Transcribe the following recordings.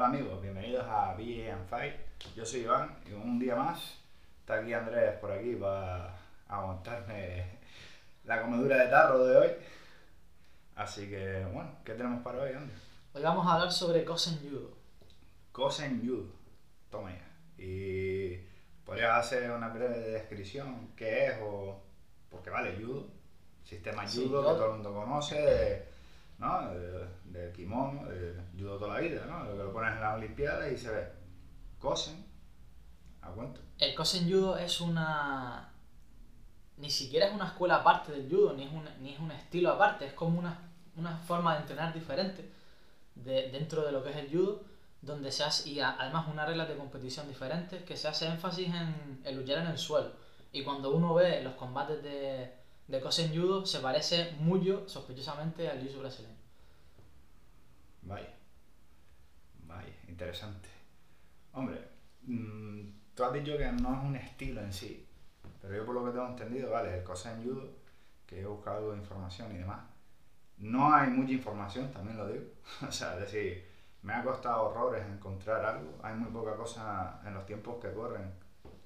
Hola amigos, bienvenidos a BA and Fight. Yo soy Iván y un día más está aquí Andrés por aquí para aguantarme la comedura de tarro de hoy. Así que, bueno, ¿qué tenemos para hoy, Andrés? Hoy vamos a hablar sobre Kosen Judo. Kosen Judo, toma ya. Y podrías hacer una breve descripción, qué es o... Porque vale, Judo, sistema Judo que todo el mundo conoce, de, ¿no? De, kimono, de Judo toda la vida, ¿no? Lo que lo pones en las Olimpiadas y se ve. Kosen, a cuento. El Kosen Judo es una... Ni siquiera es una escuela aparte del judo, ni es un, ni es un estilo aparte, es como una, una forma de entrenar diferente de, dentro de lo que es el judo, donde se hace, y además unas reglas de competición diferentes, que se hace énfasis en, en luchar en el suelo. Y cuando uno ve los combates de, de Kosen Judo, se parece mucho, sospechosamente, al jiu brasileño. Vaya. Vaya, interesante. Hombre, mm, tú has dicho que no es un estilo en sí, pero yo por lo que tengo entendido, vale, el Kosen Judo, que he buscado información y demás, no hay mucha información, también lo digo. o sea, es decir, me ha costado horrores encontrar algo, hay muy poca cosa en los tiempos que corren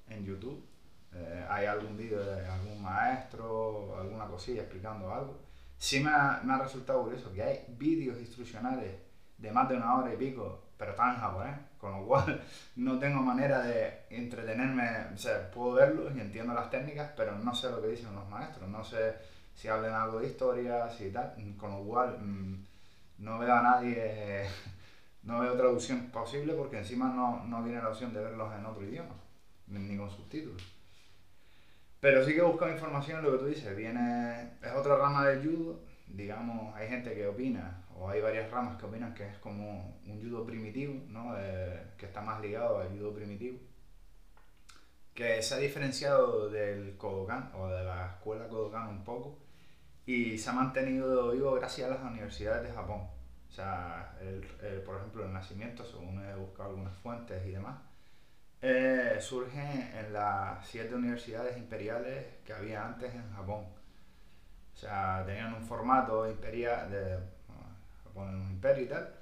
en YouTube. Eh, hay algún vídeo de algún maestro, alguna cosilla explicando algo. Sí me ha, me ha resultado curioso que hay vídeos instruccionales de más de una hora y pico, pero están en japonés, con lo cual no tengo manera de entretenerme, o sea, puedo verlos y entiendo las técnicas, pero no sé lo que dicen los maestros, no sé si hablan algo de historia, si tal, con lo cual mm, no veo a nadie, no veo traducción posible porque encima no, no viene la opción de verlos en otro idioma, ni con subtítulos. Pero sí que he buscado información, lo que tú dices, viene, es otra rama del judo, digamos, hay gente que opina, o hay varias ramas que opinan que es como un judo primitivo, ¿no? Eh, que está más ligado al judo primitivo, que se ha diferenciado del Kodokan, o de la escuela Kodokan un poco, y se ha mantenido vivo gracias a las universidades de Japón. O sea, el- el- por ejemplo, el nacimiento, según he buscado algunas fuentes y demás, eh, surge en las siete universidades imperiales que había antes en Japón. O sea, tenían un formato imperial, de Japón era un imperio y tal,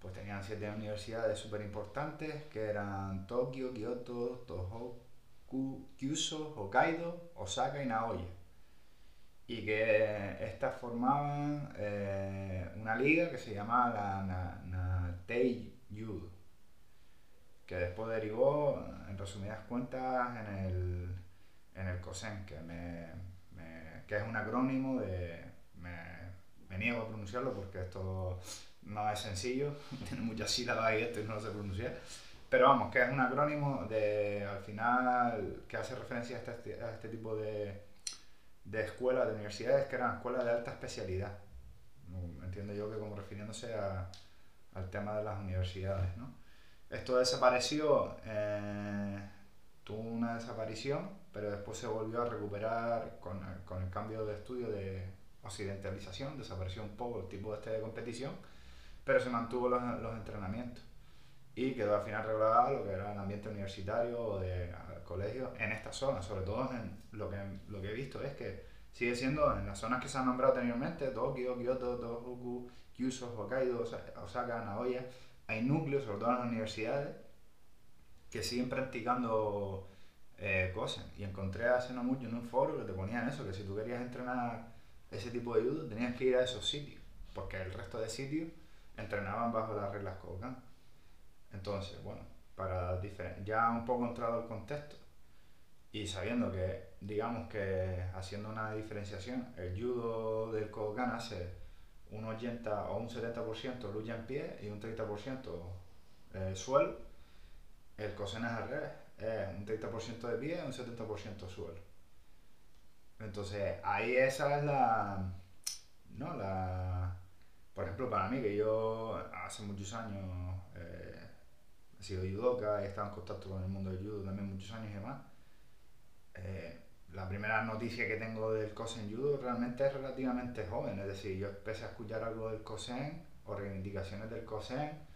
pues tenían siete universidades súper importantes que eran Tokio, Kioto, Tohoku, Kyushu, Hokkaido, Osaka y Nagoya. Y que estas formaban eh, una liga que se llamaba la Na- Natei Judo que después derivó, en resumidas cuentas, en el, en el COSEN, que, me, me- que es un acrónimo de... Me, me niego a pronunciarlo porque esto no es sencillo, tiene muchas sílabas y esto y no lo sé pronunciar. Pero vamos, que es un acrónimo de, al final, que hace referencia a este, a este tipo de, de escuelas, de universidades, que eran escuelas de alta especialidad. Entiendo yo que como refiriéndose a- al tema de las universidades, ¿no? Esto desapareció, eh, tuvo una desaparición, pero después se volvió a recuperar con, con el cambio de estudio de occidentalización, desapareció un poco el tipo este de competición, pero se mantuvo los, los entrenamientos. Y quedó al final regulado a lo que era el ambiente universitario o de colegio en esta zona, sobre todo en lo que, lo que he visto es que sigue siendo en las zonas que se han nombrado anteriormente, Tokio, Kyoto, Tohoku, Kyushu, Hokkaido, Osa- Osaka, Nagoya, hay núcleos, sobre todo en las universidades, que siguen practicando eh, cosas. Y encontré hace no mucho en un foro que te ponían eso, que si tú querías entrenar ese tipo de judo, tenías que ir a esos sitios, porque el resto de sitios entrenaban bajo las reglas Kodokan. Entonces, bueno, para ya un poco entrado el contexto y sabiendo que, digamos que haciendo una diferenciación, el judo del Kodokan hace un 80 o un 70% lucha en pie y un 30% eh, suelo, el Kosen es al revés, es un 30% de pie y un 70% suelo. Entonces, ahí esa es la, ¿no? La, por ejemplo, para mí, que yo hace muchos años eh, he sido judoka, he estado en contacto con el mundo del judo también muchos años y demás, eh, la primera noticia que tengo del Kosen Judo realmente es relativamente joven, es decir, yo empecé a escuchar algo del Kosen o reivindicaciones del Kosen,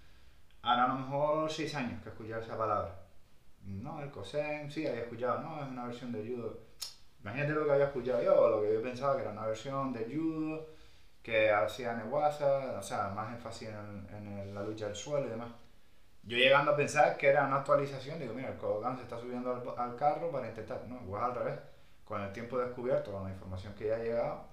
ahora a lo mejor seis años que escuchar esa palabra. No, el Kosen, sí, había escuchado, no, es una versión de judo. Imagínate lo que había escuchado yo, lo que yo pensaba que era una versión de judo, que hacía Newasa, o sea, más énfasis en, en la lucha del suelo y demás. Yo llegando a pensar que era una actualización, digo, mira, el Kodokan se está subiendo al, al carro para intentar. No, igual al revés. Con el tiempo descubierto, con la información que ya ha llegado,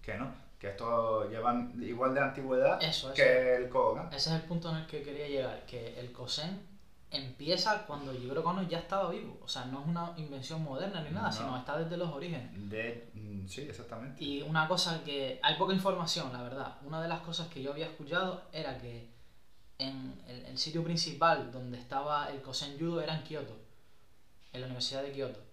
que no, que esto llevan igual de antigüedad Eso, que el Kodokan. Ese es el punto en el que quería llegar, que el Kosen empieza cuando Jigoro Kano ya estaba vivo. O sea, no es una invención moderna ni nada, No. sino está desde los orígenes. De, mm, sí, exactamente. Y una cosa que hay poca información, la verdad. Una de las cosas que yo había escuchado era que en el, el sitio principal donde estaba el Kosen Judo era en Kioto, en la Universidad de Kioto.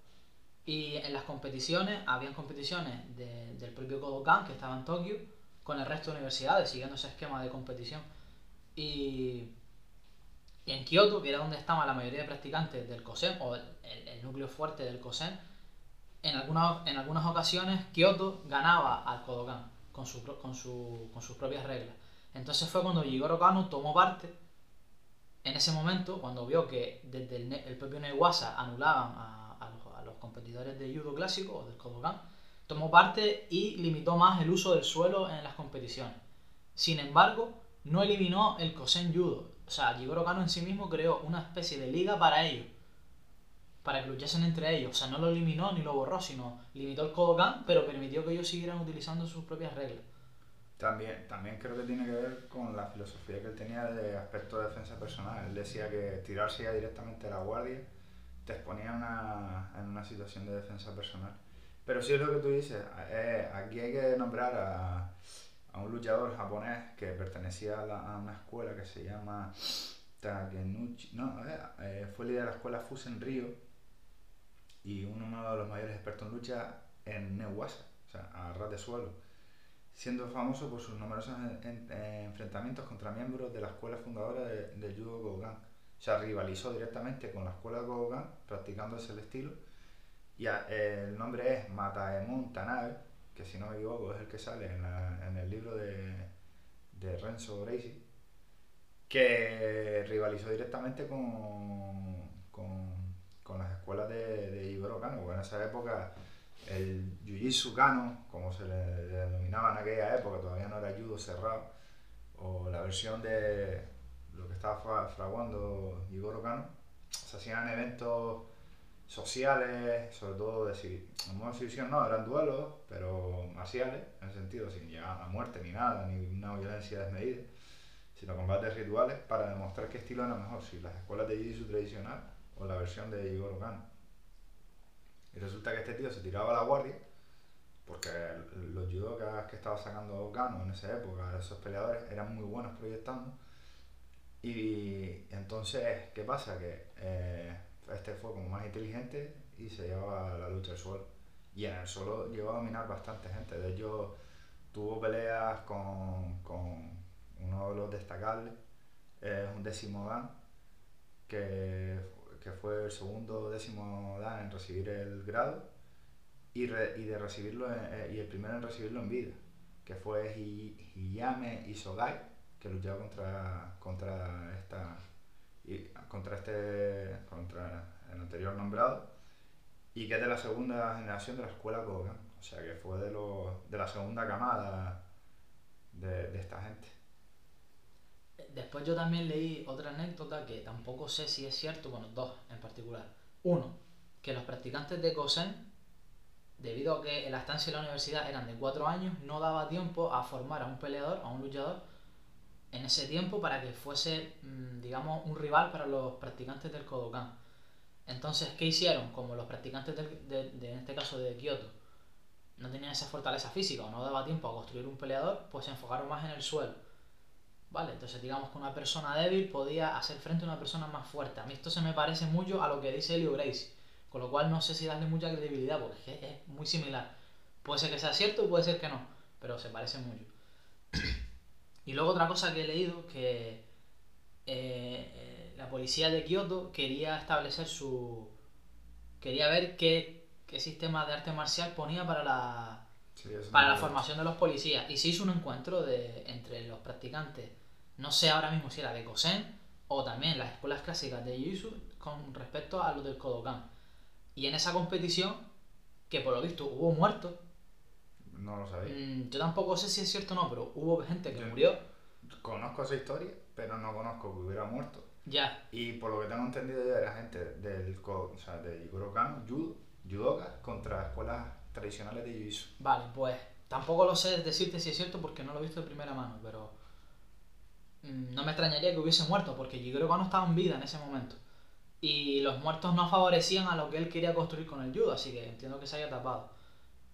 Y en las competiciones, habían competiciones de- del propio Kodokan, que estaba en Tokio, con el resto de universidades, siguiendo ese esquema de competición. Y, y en Kioto, que era donde estaban la mayoría de practicantes del Kosen, o el, el- núcleo fuerte del Kosen, en algunas, en algunas ocasiones Kyoto ganaba al Kodokan con, su, con, su, con sus propias reglas. Entonces fue cuando Jigoro Kano tomó parte en ese momento, cuando vio que desde el, el propio Neiwasa anulaban a, competidores de judo clásico o del Kodokan, tomó parte y limitó más el uso del suelo en las competiciones. Sin embargo, no eliminó el Kosen Judo. O sea, Jigoro Kano en sí mismo creó una especie de liga para ellos para que luchasen entre ellos. O sea, no lo eliminó ni lo borró, sino limitó el Kodokan, pero permitió que ellos siguieran utilizando sus propias reglas. También, también creo que tiene que ver con la filosofía que él tenía de aspecto de defensa personal. Él decía que tirarse ya directamente a la guardia te exponía una- en una situación de defensa personal. Pero sí es lo que tú dices, eh, aquí hay que nombrar a, a un luchador japonés que pertenecía a, una escuela que se llama Takenuchi, no, eh, eh, fue líder de la escuela Fusen Río y uno de los mayores expertos en lucha en Neuwasa, o sea, a ras de suelo siendo famoso por sus numerosos eh, enfrentamientos contra miembros de la escuela fundadora de- judo Kodokan. Sea, rivalizó directamente con la escuela Kodokan, practicando ese estilo. Y el nombre es Mataemon Tanabe, que si no me equivoco es el que sale en, el libro de, de Renzo Gracie, que rivalizó directamente con, con, con las escuelas de, de Jigoro Kano, porque en esa época el Jiu-Jitsu como se le denominaba en aquella época, todavía no era judo cerrado, o la versión de lo que estaba fra- fraguando Jigoro Kano, se hacían eventos sociales, sobre todo de en modo exhibición no, eran duelos, pero marciales, en el sentido sin llegar a muerte ni nada, ni una violencia desmedida, sino combates rituales para demostrar qué estilo era mejor, si las escuelas de Jiu-Jitsu tradicional o la versión de Jigoro Kano. Y resulta que este tío se tiraba a la guardia, porque los judokas que estaba sacando Kano en esa época, esos peleadores, eran muy buenos proyectando. Y entonces, ¿qué pasa? Que eh, este fue como más inteligente y se llevaba la lucha al suelo. Y en el suelo llegó a dominar bastante gente. De hecho, tuvo peleas con, con uno de los destacables, es un décimo dan, que, que fue el segundo décimo dan en recibir el grado y, re- y de recibirlo en- eh, y el primero en recibirlo en vida, que fue Hi- Hiyame Isogai, que luchaba contra, contra esta contra este contra el anterior nombrado y que es de la segunda generación de la escuela Kogan, o sea que fue de los de la segunda camada de, de esta gente. Después yo también leí otra anécdota que tampoco sé si es cierto, bueno, dos en particular. Uno, que los practicantes de Kosen, debido a que la estancia en la universidad eran de cuatro años, no daba tiempo a formar a un peleador, a un luchador, en ese tiempo para que fuese, mm, digamos, un rival para los practicantes del Kodokan. Entonces, ¿qué hicieron? Como los practicantes del- de, en este caso de Kyoto no tenían esa fortaleza física o no daba tiempo a construir un peleador, pues se enfocaron más en el suelo. Vale, entonces digamos que una persona débil podía hacer frente a una persona más fuerte. A mí esto se me parece mucho a lo que dice Helio Gracie, con lo cual no sé si darle mucha credibilidad porque es, es muy similar. Puede ser que sea cierto, puede ser que no, pero se parece mucho. Y luego otra cosa que he leído, que eh, la policía de Kioto quería establecer su... quería ver qué, qué sistema de arte marcial ponía para la, Sí, para la formación de los policías. Y se hizo un encuentro de, entre los practicantes, no sé ahora mismo si era de Kosen o también las escuelas clásicas de Jiu-Jitsu con respecto a los del Kodokan. Y en esa competición, que por lo visto hubo muertos, No lo sabía. mm, yo tampoco sé si es cierto o no, pero hubo gente que Yo- murió. Conozco esa historia, pero no conozco que hubiera muerto. Ya. Y por lo que tengo entendido yo era gente del, o sea, de Jigoro-kan, judo, judoka, contra escuelas tradicionales de jiu-jitsu. Vale, pues tampoco lo sé decirte si es cierto porque no lo he visto de primera mano, pero mm, no me extrañaría que hubiese muerto porque Jigoro Kano estaba en vida en ese momento. Y los muertos no favorecían a lo que él quería construir con el judo, así que entiendo que se haya tapado.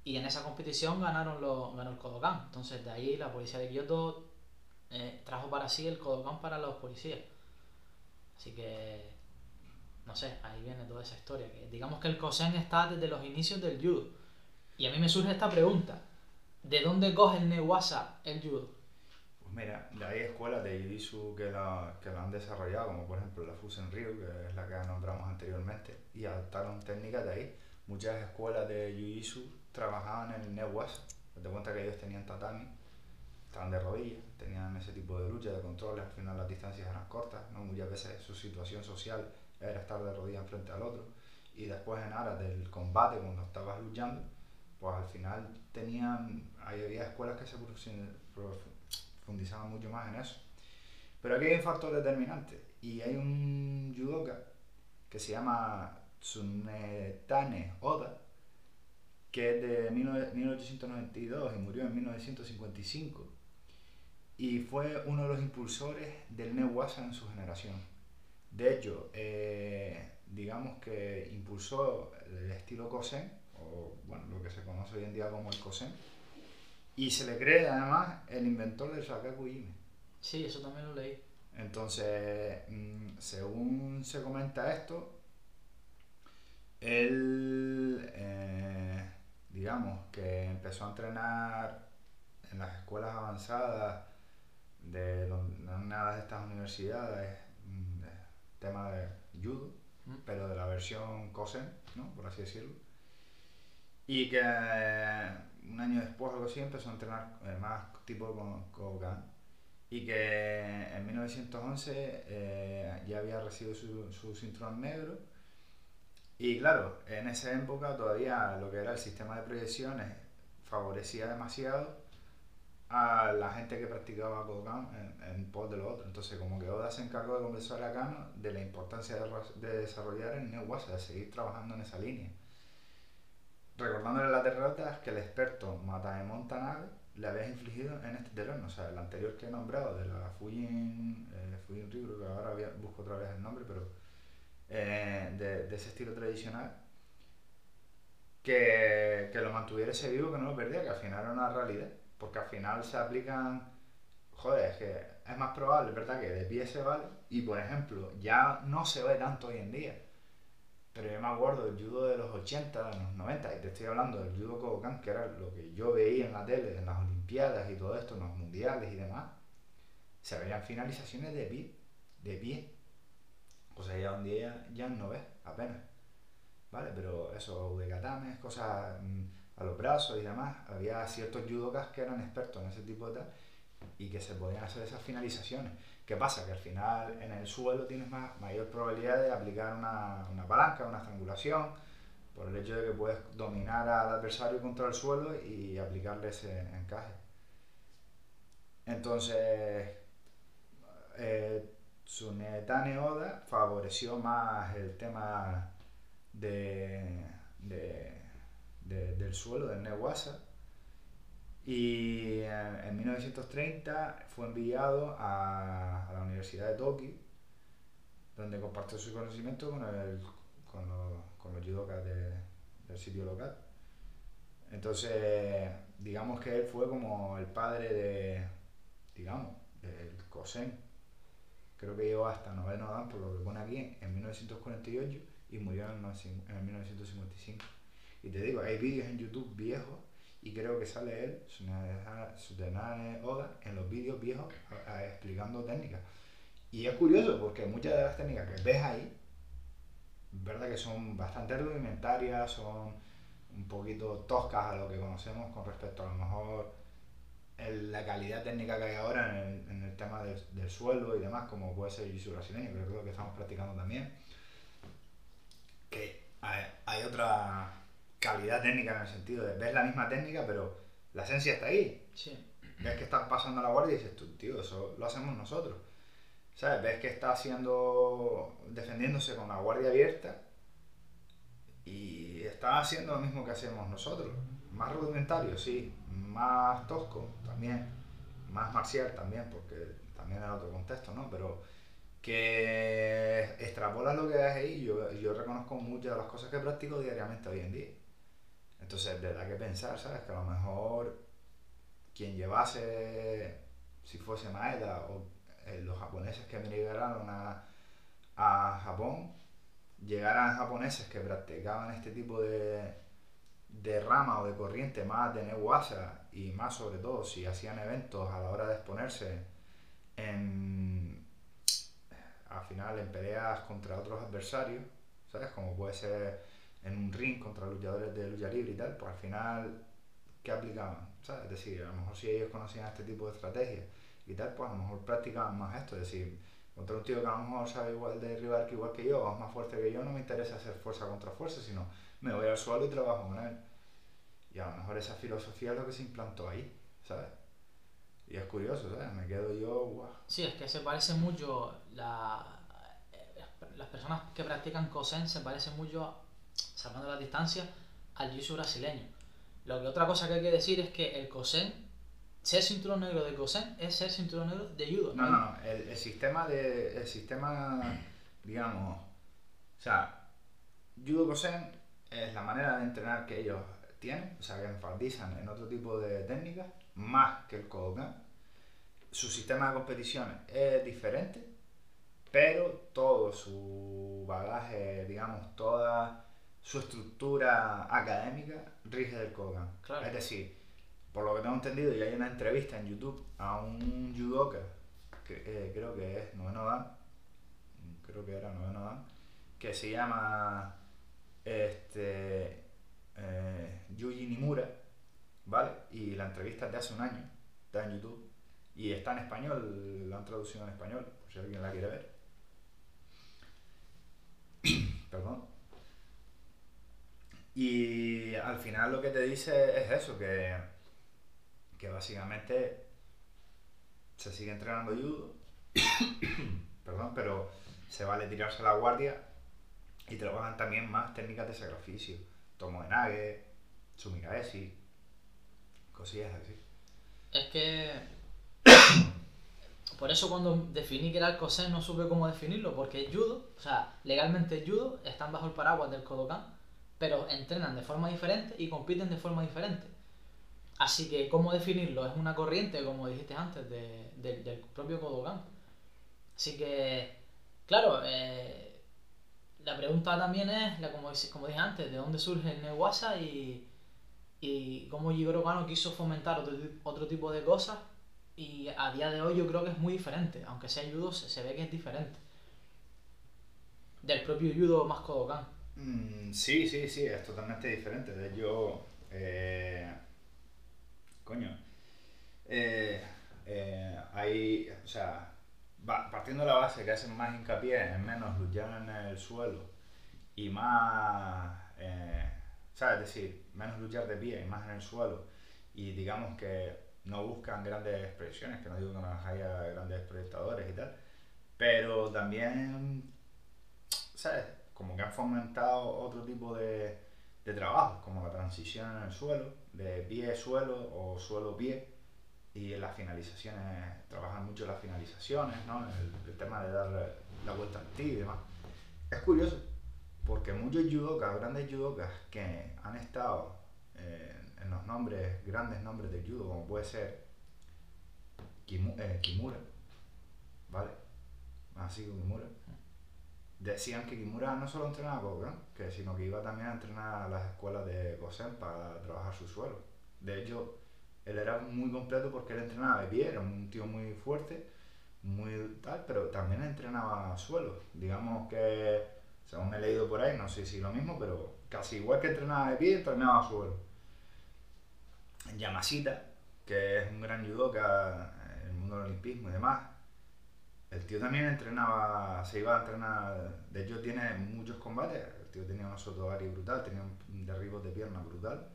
Y en esa competición ganaron los, ganó el Kodokan. Entonces de ahí la policía de Kioto eh, trajo para sí el Kodokan para los policías. Así que, no sé, ahí viene toda esa historia. Que digamos que el Kosen está desde los inicios del judo. Y a mí me surge esta pregunta. ¿De dónde coge el Newasa el judo? Pues mira, hay escuelas de jiu-jitsu que la, que la han desarrollado, como por ejemplo la Fusen Ryu, que es la que nombramos anteriormente, y adaptaron técnicas de ahí. Muchas escuelas de jiu-jitsu trabajaban en el Newasa. Te cuenta que ellos tenían tatami, estaban de rodillas, tenían ese tipo de lucha, de controles, al final las distancias eran cortas, ¿no? muchas veces su situación social era estar de rodillas frente al otro, y después en aras del combate, cuando estabas luchando, pues al final tenían, había escuelas que se profundizaban mucho más en eso. Pero aquí hay un factor determinante, y hay un judoka que se llama Tsunetane Oda, que es de 19- 1892 y murió en 1955 y fue uno de los impulsores del Newasa en su generación. De hecho, eh, digamos que impulsó el estilo Kosen, o bueno, lo que se conoce hoy en día como el Kosen, y se le cree además el inventor del Shakaku Ime. Sí, eso también lo leí. Entonces, mm, según se comenta esto, él, eh, digamos, que empezó a entrenar en las escuelas avanzadas de, una de estas universidades, mm, de tema de judo, pero de la versión Kosen, ¿no? por así decirlo. Y que eh, un año después o algo así empezó a entrenar eh, más tipo con Kogan. Y que en 1911 eh, ya había recibido su, su cinturón negro. Y claro, en esa época todavía lo que era el sistema de proyecciones favorecía demasiado a la gente que practicaba Kogan en, en pos de lo otro. Entonces, como que Oda se encargó de convencer a Kano de la importancia de, de desarrollar el Newasa, de seguir trabajando en esa línea. Recordándole las derrotas que el experto Mataemon Tanabe le había infligido en este terreno, o sea, el anterior que he nombrado, de la Fujin, eh, Fujin que ahora busco otra vez el nombre, pero eh, de, de ese estilo tradicional, que, que lo mantuviera ese vivo, que no lo perdiera, que al final era una realidad, porque al final se aplican, joder, es que es más probable, ¿verdad?, que de pie se vale, y por ejemplo, ya no se ve tanto hoy en día, pero yo me acuerdo del judo de los 80, de los 90, y te estoy hablando del judo Kodokan, que era lo que yo veía en la tele, en las Olimpiadas y todo esto, en los mundiales y demás, se veían finalizaciones de pie, de pie. O sea, ya un día ya no ves, apenas. ¿Vale? Pero eso, de katames, cosas mm, a los brazos y demás, había ciertos judokas que eran expertos en ese tipo de tal y que se podían hacer esas finalizaciones. ¿Qué pasa? Que al final en el suelo tienes más, mayor probabilidad de aplicar una, una palanca, una estrangulación, por el hecho de que puedes dominar al adversario contra el suelo y aplicarle ese encaje. Entonces, eh, Tsunetane Oda favoreció más el tema de, de- de- del suelo, del Newasa, y en, en 1930 fue enviado a, a la Universidad de Tokio, donde compartió su conocimiento con, el, con, los, con los judokas de- del sitio local. Entonces, digamos que él fue como el padre de, digamos, del Kosen. Creo que llegó hasta noveno dan, por lo que pone aquí, en 1948 y murió en, en el 1955. Y te digo, hay vídeos en YouTube viejos y creo que sale él, Tsunade- Tsunade Oda, en los vídeos viejos explicando técnicas. Y es curioso porque muchas de las técnicas que ves ahí, verdad que son bastante rudimentarias, son un poquito toscas a lo que conocemos con respecto a lo mejor el- la calidad técnica que hay ahora en el, en el tema del, del suelo y demás, como puede ser el jiu brasileño, creo que lo que estamos practicando también. Que hay, hay otra calidad técnica en el sentido de ves la misma técnica, pero la esencia está ahí. Sí. Ves que estás pasando la guardia y dices tú, tío, eso lo hacemos nosotros. ¿sabes? Ves que está haciendo, defendiéndose con la guardia abierta y está haciendo lo mismo que hacemos nosotros. Más rudimentario, sí, más tosco también, más marcial también, porque también en otro contexto, ¿no? Pero que extrapola lo que es ahí, yo, yo reconozco muchas de las cosas que practico diariamente hoy en día. Entonces, de verdad que pensar, ¿sabes? Que a lo mejor quien llevase, si fuese Maeda o eh, los japoneses que emigraron a, a Japón, llegaran japoneses que practicaban este tipo de, de rama o de corriente más de Neuwasa y más sobre todo si hacían eventos a la hora de exponerse en, al final en peleas contra otros adversarios, ¿sabes? Como puede ser en un ring contra luchadores de lucha libre y tal, pues al final, ¿qué aplicaban? ¿Sabes? Es decir, a lo mejor si ellos conocían este tipo de estrategias y tal, pues a lo mejor practicaban más esto, es decir, contra un tío que a lo mejor sabe igual de derribar que igual que yo, o es más fuerte que yo, no me interesa hacer fuerza contra fuerza, sino me voy al suelo y trabajo con él. Y a lo mejor esa filosofía es lo que se implantó ahí, ¿sabes? Y es curioso, ¿sabes? Me quedo yo, guau. Sí, es que se parece mucho, la, las personas que practican Kosen se parecen mucho, salvando la distancia, al jiu brasileño. Lo que otra cosa que hay que decir es que el Kosen, ser cinturón negro de Kosen es ser cinturón negro de judo. No, no, no, el, el sistema de, el sistema, digamos, o sea, judo Kosen es la manera de entrenar que ellos tienen, o sea, que enfatizan en otro tipo de técnicas, más que el Kodokan. Su sistema de competición es diferente, pero todo su bagaje, digamos, toda su estructura académica rige del Kodokan. Claro. Es decir, por lo que tengo entendido, y hay una entrevista en YouTube a un judoka, que eh, creo que es noveno dan, creo que era noveno que se llama este, eh, Yuji Nimura, ¿vale? Y la entrevista es de hace un año, está en YouTube, y está en español, la han traducido en español, por si alguien la quiere ver. Perdón. Y al final lo que te dice es eso, que, que básicamente se sigue entrenando judo, perdón, pero se vale tirarse a la guardia y trabajan también más técnicas de sacrificio, tomo de nage, sumigaeshi, cosillas así. Es que. Por eso cuando definí que era el Kosen no supe cómo definirlo, porque es judo, o sea, legalmente es judo, están bajo el paraguas del Kodokan, pero entrenan de forma diferente y compiten de forma diferente. Así que, ¿cómo definirlo? Es una corriente, como dijiste antes, de- de- del propio Kodokan. Así que, claro, eh, la pregunta también es, la, como, como dije antes, ¿de dónde surge el Newasa y, y cómo Jigoro Kano quiso fomentar otro, otro tipo de cosas? Y a día de hoy yo creo que es muy diferente, aunque sea judo, se, se ve que es diferente. Del propio judo más Kodokan. Mm, sí, sí, sí, es totalmente diferente. De hecho, eh, coño, eh, eh, hay, o sea, partiendo de la base que hacen más hincapié en menos luchar en el suelo y más, eh, ¿sabes? Es decir, menos luchar de pie y más en el suelo y digamos que no buscan grandes expresiones, que no digo que no haya grandes proyectadores y tal, pero también ¿sabes? Como que han fomentado otro tipo de, de trabajos, como la transición en el suelo, de pie-suelo o suelo-pie, y en las finalizaciones, trabajan mucho las finalizaciones, ¿no? El, tema de dar la vuelta al ti y demás. Es curioso, porque muchos judokas, grandes judokas que han estado eh, en los nombres, grandes nombres del judo, como puede ser eh, Kimura, ¿vale? Así Kimura decían que Kimura no solo entrenaba Kodokan, que sino que iba también a entrenar a las escuelas de Kosen para trabajar su suelo. De hecho, él era muy completo porque él entrenaba de pie, era un tío muy fuerte, muy tal, pero también entrenaba suelo. Digamos que, según he leído por ahí, no sé si lo mismo, pero casi igual que entrenaba de pie, entrenaba suelo. Yamashita, que es un gran judoka en el mundo del olimpismo y demás, el tío también entrenaba, se iba a entrenar, de hecho tiene muchos combates, el tío tenía un sotogari brutal, tenía un derribo de pierna brutal,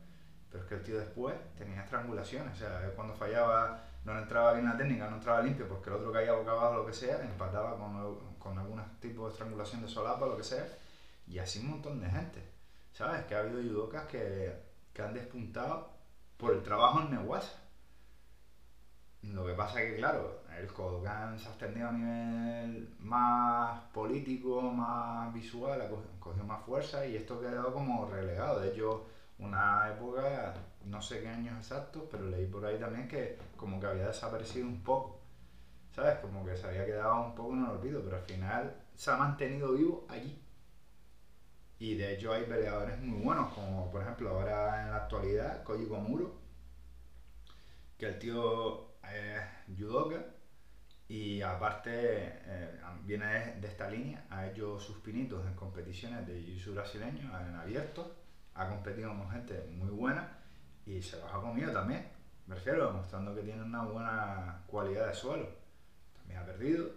pero es que el tío después tenía estrangulaciones, o sea, cuando fallaba no entraba bien la técnica, no entraba limpio porque el otro caía boca abajo, lo que sea, empataba con, con algún tipo de estrangulación de solapa, lo que sea, y así un montón de gente, ¿sabes? Que ha habido judokas que, que han despuntado por el trabajo en Neguasa. Lo que pasa es que, claro, el Kodokan se ha extendido a nivel más político, más visual, ha cogido más fuerza y esto ha quedado como relegado. De hecho, una época, no sé qué años exactos, pero leí por ahí también que como que había desaparecido un poco. ¿Sabes? Como que se había quedado un poco en el olvido, pero al final se ha mantenido vivo allí. Y de hecho hay peleadores muy buenos, como por ejemplo ahora en la actualidad, Koji Komuro, que el tío es judoka y aparte eh, viene de esta línea, ha hecho sus pinitos en competiciones de jiu brasileño, en abierto, ha competido con gente muy buena y se los ha comido también, me refiero, demostrando que tiene una buena cualidad de suelo. También ha perdido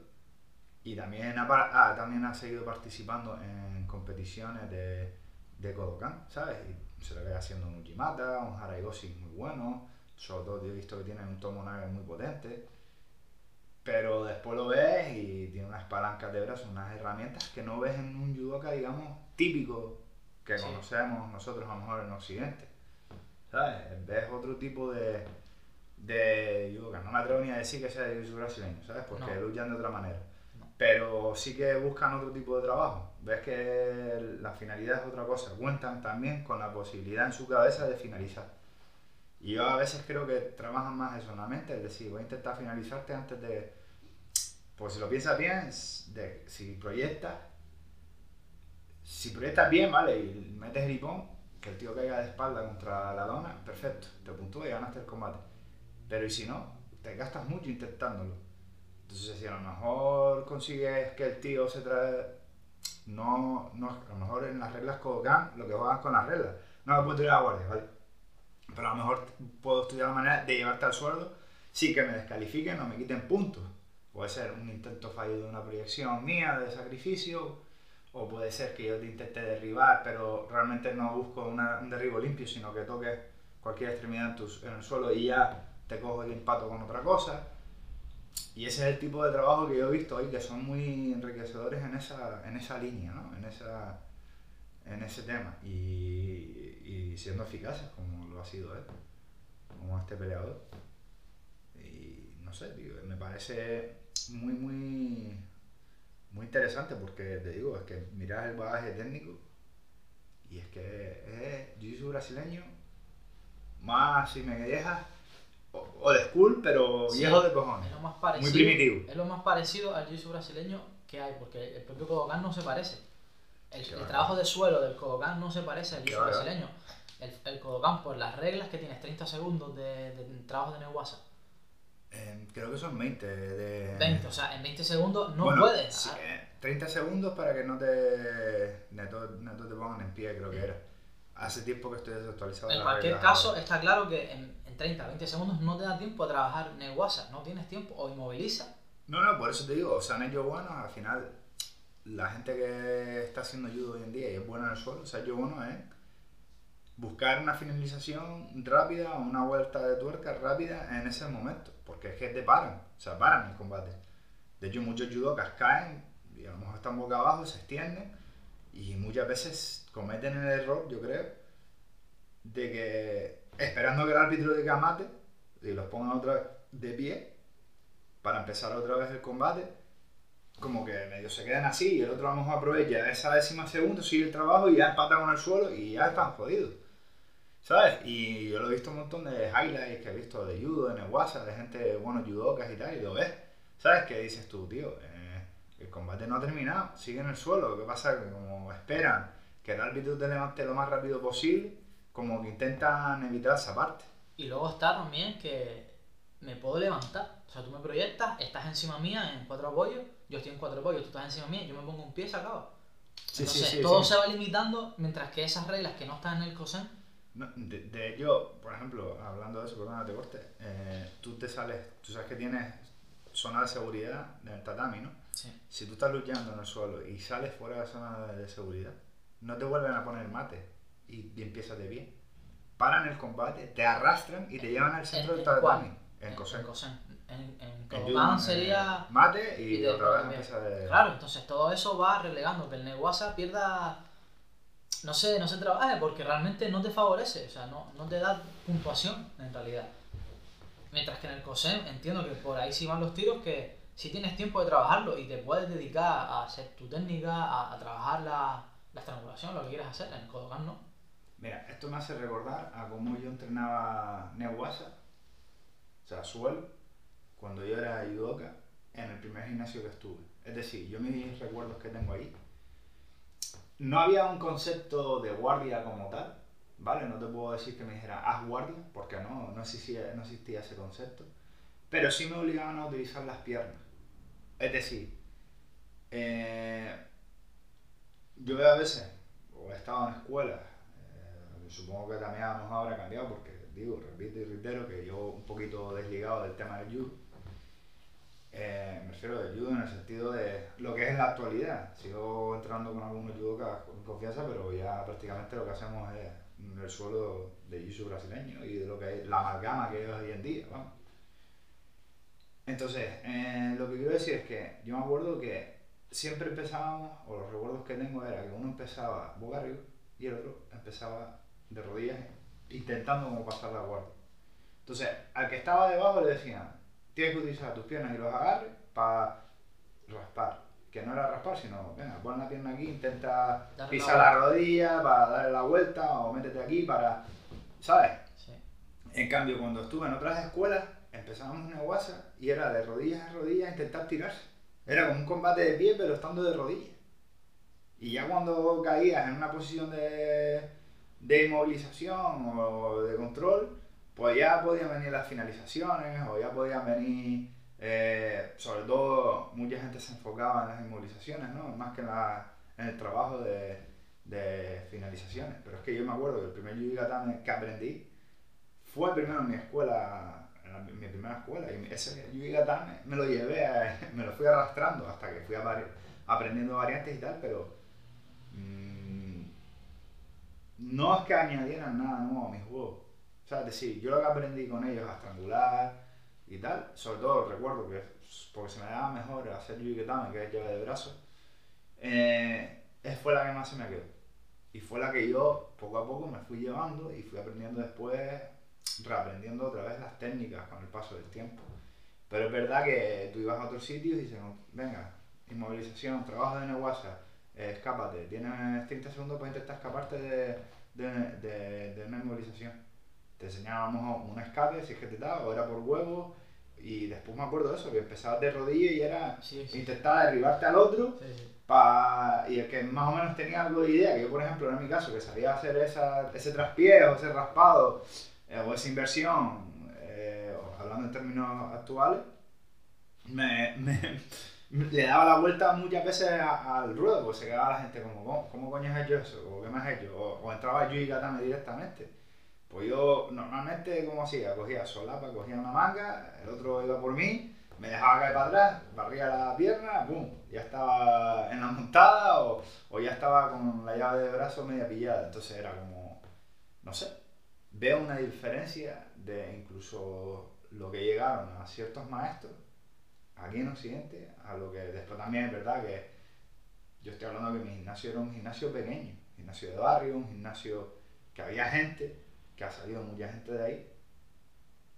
y también ha, ah, también ha seguido participando en competiciones de, de Kodokan, ¿sabes? Se le ve haciendo un Ujimata, un Haraigoshi muy bueno, sobre todo he visto que tiene un tomo nave muy potente. Pero después lo ves y tiene unas palancas de brazos, unas herramientas que no ves en un judoka, digamos, típico que conocemos nosotros a lo mejor en Occidente. ¿Sabes? Ves otro tipo de, de judoka. No me atrevo ni a decir que sea de brasileño, ¿sabes? Porque luchan de otra manera. Pero sí que buscan otro tipo de trabajo. Ves que la finalidad es otra cosa. Cuentan también con la posibilidad en su cabeza de finalizar. Y yo a veces creo que trabajan más eso en la mente, es decir, voy a intentar finalizarte antes de... Pues si lo piensas bien, si proyectas, si proyectas bien, vale, y metes el hipón, que el tío caiga de espalda contra la dona, perfecto, te puntúa y ganaste el combate. Pero y si no, te gastas mucho intentándolo. Entonces, si a lo mejor consigues que el tío se trae. No, no, a lo mejor en las reglas Kodokan, lo que juegas con las reglas. No me puedo tirar a guardia, ¿vale? Pero a lo mejor puedo estudiar la manera de llevarte al sueldo sin que me descalifiquen o me quiten puntos. Puede ser un intento fallido de una proyección mía de sacrificio, o puede ser que yo te intente derribar, pero realmente no busco un derribo limpio, sino que toques cualquier extremidad en, en el suelo y ya te cojo el impacto con otra cosa. Y ese es el tipo de trabajo que yo he visto hoy, que son muy enriquecedores en esa, en esa línea, ¿no? en, esa, en ese tema. Y, y siendo eficaces, como lo ha sido él, como este peleador. Y no sé, me parece muy, muy, muy interesante porque te digo, es que miras el bagaje técnico y es que es jiu brasileño, más si me dejas, o, de school, pero viejo de cojones. Es lo más parecido, muy primitivo. Es lo más parecido al jiu brasileño que hay, porque el propio Kodokan no se parece. El, trabajo de suelo del Kodokan no se parece al brasileño el, el Kodokan, por las reglas que tienes 30 segundos de, de trabajo de Neuwasa. Eh, creo que son 20. De... 20, o sea, en 20 segundos no puedes. 30 segundos para que no te, no te, te pongan en pie, creo que era. Hace tiempo que estoy desactualizado. En cualquier caso, está claro que en, en 30, 20 segundos no te da tiempo a trabajar Neuwasa, no tienes tiempo, o inmoviliza. No, no, por eso te digo, o sea, hecho bueno, al final, la gente que está haciendo judo hoy en día y es buena en el suelo, o sea, hecho bueno es buscar una finalización rápida o una vuelta de tuerca rápida en ese momento, porque es que te paran, o sea, paran el combate. De hecho, muchos judokas caen y a lo mejor están boca abajo, se extienden y muchas veces cometen el error, yo creo, de que esperando que el árbitro diga mate y los pongan otra vez de pie para empezar otra vez el combate, como que medio se quedan así y el otro a lo mejor aprovecha esa décima segundo, sigue el trabajo y ya empatan con el suelo y ya están jodidos. ¿Sabes? Y yo lo he visto un montón de highlights que he visto de judo, el WhatsApp, de gente, bueno, judokas y tal, y lo ves. ¿Sabes? qué dices tú, tío, eh, el combate no ha terminado, sigue en el suelo. ¿Qué pasa? Que como esperan que el árbitro te levante lo más rápido posible, como que intentan evitar esa parte. Y luego está también que me puedo levantar. O sea, tú me proyectas, estás encima mía en cuatro apoyos, yo estoy en cuatro apoyos, tú estás encima mía, yo me pongo un pie y se acaba. Sí, sí, sí, todo se va limitando mientras que esas reglas que no están en el COSEN de, de, hecho, por ejemplo, hablando de eso, perdona, te corte, eh, tú te sales, tú sabes que tienes zona de seguridad en el tatami, ¿no? Sí. Si tú estás luchando en el suelo y sales fuera de la zona de, seguridad, no te vuelven a poner mate y, empiezas de pie. Paran el combate, te arrastran y te llevan al centro del tatami. En Kosen. En, Kosen. en, en Juden, sería... mate y, y de- otra vez de. Claro, entonces todo eso va relegando que el Neguasa pierda. No se, no se trabaje porque realmente no te favorece, o sea, no, no te da puntuación en realidad. Mientras que en el COSEM entiendo que por ahí sí van los tiros que si tienes tiempo de trabajarlo y te puedes dedicar a hacer tu técnica, a, a trabajar la, la estrangulación, lo que quieras hacer, en el Kodokan no. Mira, esto me hace recordar a cómo yo entrenaba Neuwasa, sea, cuando yo era judoka, en el primer gimnasio que estuve. Es decir, yo mis recuerdos que tengo ahí, no había un concepto de guardia como tal, ¿vale? No te puedo decir que me dijera haz guardia, porque no, no existía, no existía ese concepto, pero sí me obligaban a utilizar las piernas. Es decir, eh, yo a veces, o he estado en escuelas, eh, supongo que también a lo mejor habrá cambiado, porque digo, repito y reitero que yo un poquito desligado del tema del judo, eh, me refiero del judo en el sentido de lo que es en la actualidad. Sigo entrando con algunos judokas con confianza, pero ya prácticamente lo que hacemos es el suelo de jiu brasileño y de lo que es la amalgama que es hoy en día, vamos. Entonces, eh, lo que quiero decir es que yo me acuerdo que siempre empezábamos, o los recuerdos que tengo era que uno empezaba boca arriba y el otro empezaba de rodillas intentando como pasar la guardia. Entonces, al que estaba debajo le decían, tienes que utilizar tus piernas y los agarres para raspar. Que no era raspar, sino, venga, pon la pierna aquí, intenta Darle pisar la la rodilla para darle la vuelta o métete aquí para, ¿sabes? Sí. En cambio, cuando estuve en otras escuelas, empezábamos una guasa y era de rodillas a rodillas intentar tirarse. Era como un combate de pie, pero estando de rodillas. Y ya cuando caías en una posición de, de inmovilización o de control, pues ya podían venir las finalizaciones o ya podían venir, eh, sobre todo, mucha gente se enfocaba en las inmovilizaciones, ¿no? Más que en, la, en el trabajo de, de finalizaciones. Pero es que yo me acuerdo que el primer Yugatame que aprendí fue primero en mi escuela, en la- mi primera escuela, y ese Yugatame me lo llevé, a- me lo fui arrastrando hasta que fui a aprendiendo variantes y tal, pero mm, no es que añadieran nada nuevo a mi juego. O sea, es decir, yo lo que aprendí con ellos a estrangular y tal, sobre todo recuerdo que, porque se me daba mejor hacer Yugatame, que es llave de brazos, eh, fue la que más se me quedó. Y fue la que yo poco a poco me fui llevando y fui aprendiendo después, reaprendiendo otra vez las técnicas con el paso del tiempo. Pero es verdad que tú ibas a otros sitios y dices, venga, inmovilización, trabajo de Neuwasa, eh, escápate, tienes 30 segundos para intentar escaparte de, de, de- de una inmovilización. Te enseñábamos un escape, si es que te daba, o era por huevo, y después me acuerdo de eso, que empezabas de rodillas y era Sí, sí. intentar derribarte al otro Sí, pa- y el que más o menos tenía algo de idea, que yo por ejemplo en mi caso, que sabía hacer esa, ese traspié o ese raspado eh, o esa inversión, eh, hablando en términos actuales, me, me- le daba la vuelta muchas veces al ruedo, porque se quedaba la gente como, ¿cómo, cómo coño has hecho eso? ¿O qué me has hecho? O, o entraba yo y Gatame directamente. Pues yo normalmente, como hacía? Cogía solapa, cogía una manga, el otro iba por mí, me dejaba caer para atrás, barría la pierna, ¡pum! Ya estaba en la montada o, o ya estaba con la llave de brazo media pillada. Entonces era como, no sé, veo una diferencia de incluso lo que llegaron a ciertos maestros aquí en Occidente, a lo que después también es verdad que yo estoy hablando que mi gimnasio era un gimnasio pequeño, gimnasio de barrio, un gimnasio que había gente, que ha salido mucha gente de ahí,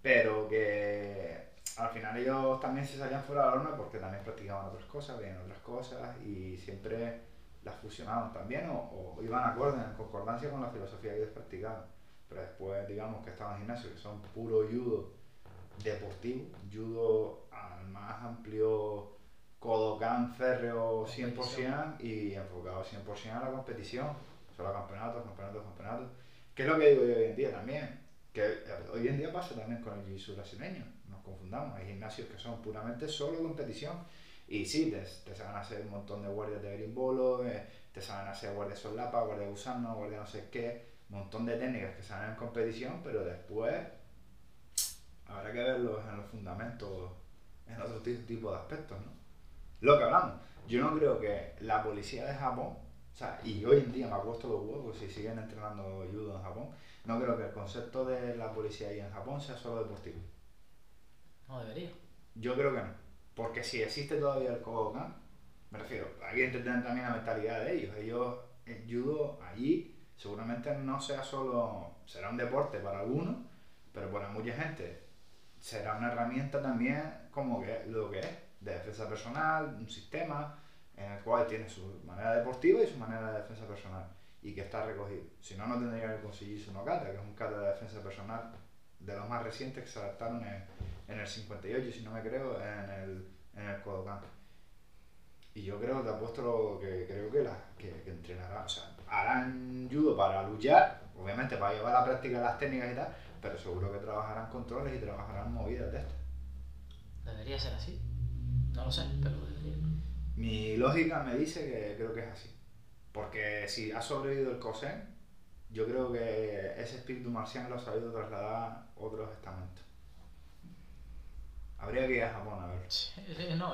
pero que al final ellos también se salían fuera de la norma porque también practicaban otras cosas, veían otras cosas y siempre las fusionaban también o, o iban acorde, en concordancia con la filosofía que ellos practicaban. Pero después, digamos que estaban gimnasios que son puro judo deportivo, judo al más Férreo 100% y enfocado 100% a la competición, solo campeonatos, campeonatos, campeonatos. ¿Qué es lo que digo yo hoy en día también? Que eh, hoy en día pasa también con el jiu-jitsu brasileño, nos confundamos, hay gimnasios que son puramente solo competición y sí, te, te saben hacer un montón de guardias de berimbolo, eh, te saben hacer guardias solapa, guardia gusano, guardia no sé qué, un montón de técnicas que salen en competición, pero después habrá que verlos en los fundamentos, en otro ti- tipo de aspectos, ¿no? Lo que hablamos, yo no creo que la policía de Japón, o sea, y hoy en día me acuesto los huevos si siguen entrenando judo en Japón, no creo que el concepto de la policía ahí en Japón sea solo deportivo. No debería. Yo creo que no. Porque si existe todavía el Kodokan, me refiero, hay que entender también la mentalidad de ellos. Ellos, el judo allí, seguramente no sea solo, será un deporte para algunos, pero para mucha gente será una herramienta también como que lo que es, de defensa personal, un sistema en el cual tiene su manera deportiva y su manera de defensa personal y que está recogido. Si no, no tendría que conseguirse un kata, que es un kata de defensa personal de los más recientes que se adaptaron en, en el 58, si no me creo, en el, en el Kodokan. Y yo creo, te apuesto lo que creo que, la, que, que entrenarán, o sea, harán judo para luchar, obviamente para llevar a la práctica las técnicas y tal, pero seguro que trabajarán controles y trabajarán movidas de estas. Debería ser así. No lo sé, pero. Mi lógica me dice que creo que es así. Porque si ha sobrevivido el Kosen, yo creo que ese espíritu marciano lo ha sabido trasladar a otros estamentos. Habría que ir a Japón a ver. Sí, no,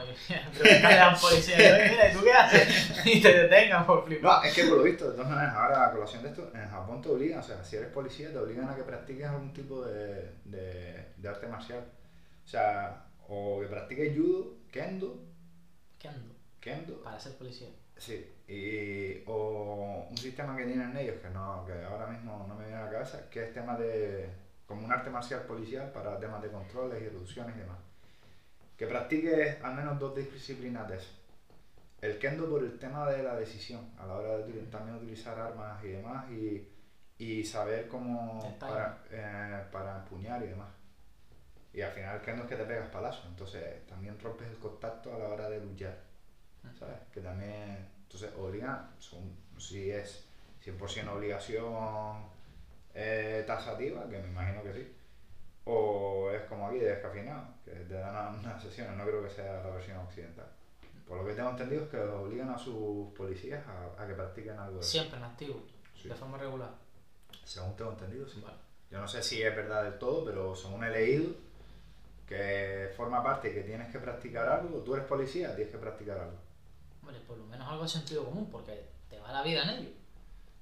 preguntarle a un policía, "Oye, mira, ¿y tú qué haces? Y te detengan por flipar. No, es que por lo visto, de todas maneras, ahora a colación de esto, en Japón te obligan, o sea, si eres policía, te obligan a que practiques algún tipo de, de, de arte marcial. O sea, o que practiques judo, kendo, ¿Qué ando? kendo, Para ser policía. sí, y, o un sistema que tienen ellos, que, no, que ahora mismo no me viene a la cabeza, que es tema de, como un arte marcial policial para temas de controles y reducciones y demás. Que practiques al menos dos disciplinas de eso. El kendo por el tema de la decisión, a la hora de también utilizar armas y demás, y, y saber cómo para, eh, para empuñar y demás. Y al final el kendo es que te pegas palazos, entonces también rompes el contacto a la hora de luchar, ¿sabes? Que también, entonces obligan, son, si es 100% obligación eh, taxativa, que me imagino que sí, o es como aquí, de descafeinado, que te dan unas sesiones, no creo que sea la versión occidental. Por lo que tengo entendido es que obligan a sus policías a, a que practiquen algo de eso. Siempre en activo, Sí. de forma regular. Según tengo entendido, sí. Vale. Yo no sé si es verdad del todo, pero según he leído, que forma parte que tienes que practicar algo, tú eres policía, tienes que practicar algo. Hombre, por lo menos algo de sentido común, porque te va la vida en ello.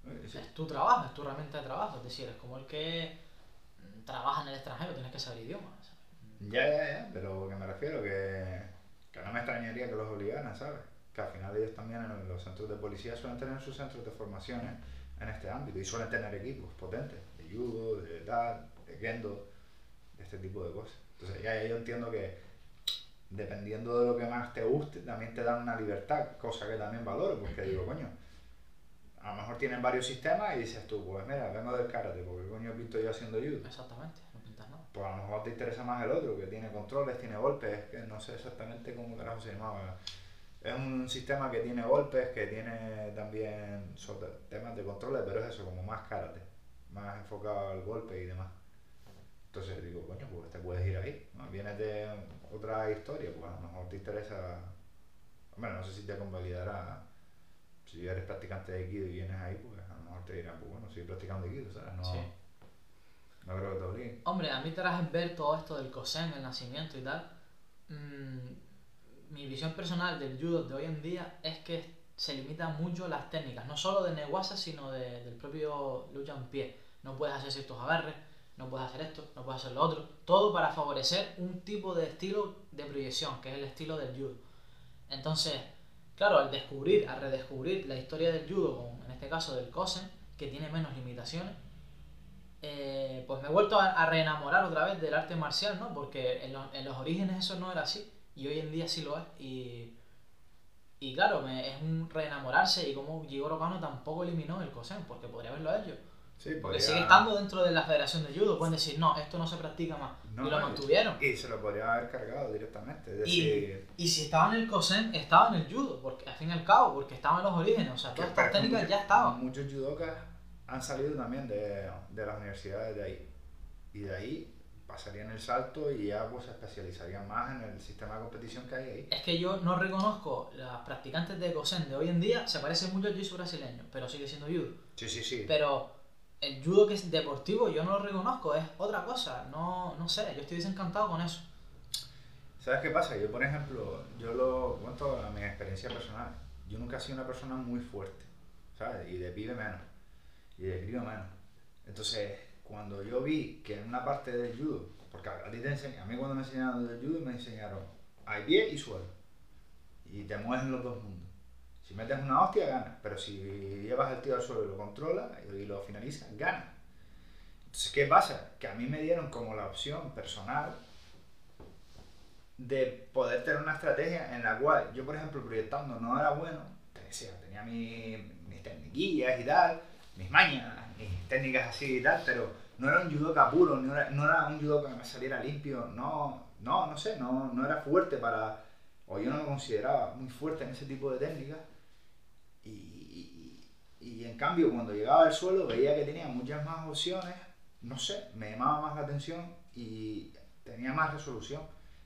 Eh, sí. Es tu trabajo, es tu herramienta de trabajo. Es decir, es como el que mm, trabaja en el extranjero, tienes que saber idiomas. ¿sabes? Ya, ya, ya, pero que me refiero que, que no me extrañaría que los obligaran, ¿sabes? Que al final ellos también en los centros de policía suelen tener sus centros de formación en, en este ámbito y suelen tener equipos potentes, de judo, de tal, de kendo, de este tipo de cosas. Entonces ya, yo entiendo que dependiendo de lo que más te guste, también te dan una libertad, cosa que también valoro, porque digo, coño, a lo mejor tienen varios sistemas y dices tú, pues mira, vengo del karate, porque coño he visto yo haciendo judo Exactamente, no pintas nada. pues a lo mejor te interesa más el otro, que tiene controles, tiene golpes, que no sé exactamente cómo carajo se llamaba. Es un sistema que tiene golpes, que tiene también sobre temas de controles, pero es eso, como más karate, más enfocado al golpe y demás. Entonces digo, coño, pues te puedes ir ahí. ¿no? Vienes de otra historia, pues a lo mejor te interesa. Hombre, no sé si te convalidará. Si eres practicante de Aikido y vienes ahí, pues a lo mejor te dirán, pues bueno, sigue practicando Aikido, ¿sabes? No, Sí. no creo que te obliguen. Hombre, a mí tras ver todo esto del Kosen, el nacimiento y tal, mm, mi visión personal del judo de hoy en día es que se limitan mucho las técnicas, no solo de Neguasa, sino de- del propio lucha en pie. No puedes hacer ciertos agarres, no puedes hacer esto, no puedes hacer lo otro. Todo para favorecer un tipo de estilo de proyección, que es el estilo del judo. Entonces, claro, al descubrir, al redescubrir la historia del judo, en este caso del Kosen, que tiene menos limitaciones, eh, pues me he vuelto a, reenamorar otra vez del arte marcial, ¿no? Porque en, los- en los orígenes eso no era así y hoy en día sí lo es. Y, y claro, es un reenamorarse y como Jigoro Kano tampoco eliminó el Kosen, porque podría haberlo hecho. Sí, podría- sigue estando dentro de la Federación de Judo, pueden decir, no, esto no se practica más. No, y lo mantuvieron. Y se lo podría haber cargado directamente. Es Y, decir, y si estaba en el Kosen, estaba en el Judo, porque al fin y al cabo, porque estaba en los orígenes, o sea, todas estas técnicas ya estaban. Muchos judokas han salido también de, de las universidades de ahí. Y de ahí pasarían el salto y ya pues se especializarían más en el sistema de competición que hay ahí. Es que yo no reconozco, las practicantes de Kosen de hoy en día se parecen mucho al jiu brasileño, pero sigue siendo judo. Sí, sí, sí. Pero el judo que es deportivo yo no lo reconozco, es otra cosa, no, no sé, yo estoy desencantado con eso. ¿Sabes qué pasa? Yo, por ejemplo, yo lo cuento a mi experiencia personal. Yo nunca he sido una persona muy fuerte, ¿sabes? Y de pibe menos. Y de crío menos. Entonces, cuando yo vi que en una parte del judo Porque a, ti te enseñan, a mí cuando me enseñaron del judo me enseñaron hay pie y suelo. Y te mueves en los dos mundos. Si metes una hostia, ganas. Pero si llevas el tío al suelo y lo controla y lo finalizas, ganas. Entonces, ¿qué pasa? Que a mí me dieron como la opción personal de poder tener una estrategia en la cual yo, por ejemplo, proyectando no era bueno, te decía, tenía mis, mis técnicas y tal, mis mañas, mis técnicas así y tal, pero no era un judoka puro, no era, no era un judoka que me saliera limpio, no, no, no sé, no, no era fuerte para, o yo no me consideraba muy fuerte en ese tipo de técnicas. Y, en cambio, cuando llegaba al suelo, veía que tenía muchas más opciones, no sé, me llamaba más la atención y tenía más resolución.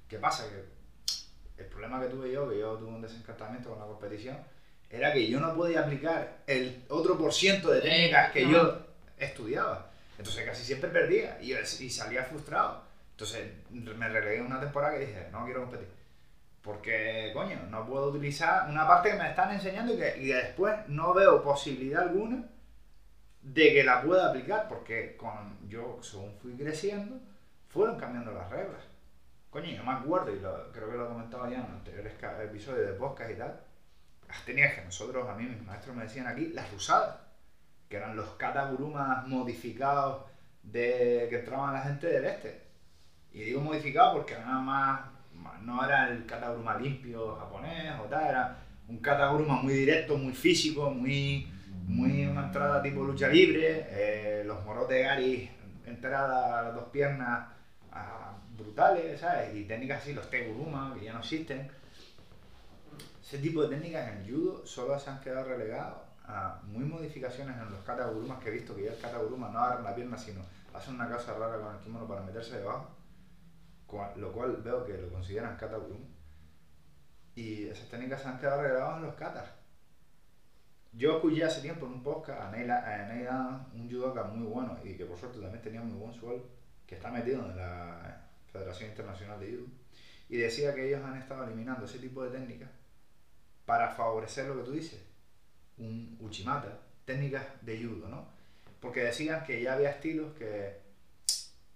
¿Qué pasa? Que el problema que tuve yo, que yo tuve un desencantamiento con la competición, era que yo no podía aplicar el otro por ciento de técnicas que yo estudiaba. Entonces casi siempre perdía y, y salía frustrado. Entonces me relegué una temporada que dije, no quiero competir porque, coño, no puedo utilizar una parte que me están enseñando y que, después no veo posibilidad alguna de que la pueda aplicar, porque con yo, según fui creciendo, fueron cambiando las reglas. Coño, yo me acuerdo, y creo que lo he comentado ya en anteriores episodios de podcast y tal, las técnicas que nosotros, a mí, mis maestros me decían aquí, las usadas, que eran los katagurumas modificados de que entraban la gente del este. Y digo modificados porque nada más no era el kataguruma limpio japonés o tal, era un kataguruma muy directo, muy físico, muy, muy una entrada tipo lucha libre, eh, los moros de Gary, entrada a las dos piernas brutales, ¿sabes? Y técnicas así, los teguruma, que ya no existen. Ese tipo de técnicas en judo solo se han quedado relegados a muy modificaciones en los katagurumas que he visto, que ya el kataguruma no agarra la pierna, sino hace una cosa rara con el kimono para meterse debajo lo cual veo que lo consideran kata Y esas técnicas se han quedado regaladas en los katas. Yo escuché hace tiempo en un podcast a Neil, un judoka muy bueno y que por suerte también tenía muy buen suelo, que está metido en la Federación Internacional de Judo, y decía que ellos han estado eliminando ese tipo de técnicas para favorecer lo que tú dices, un uchimata, técnicas de judo, ¿no? Porque decían que ya había estilos que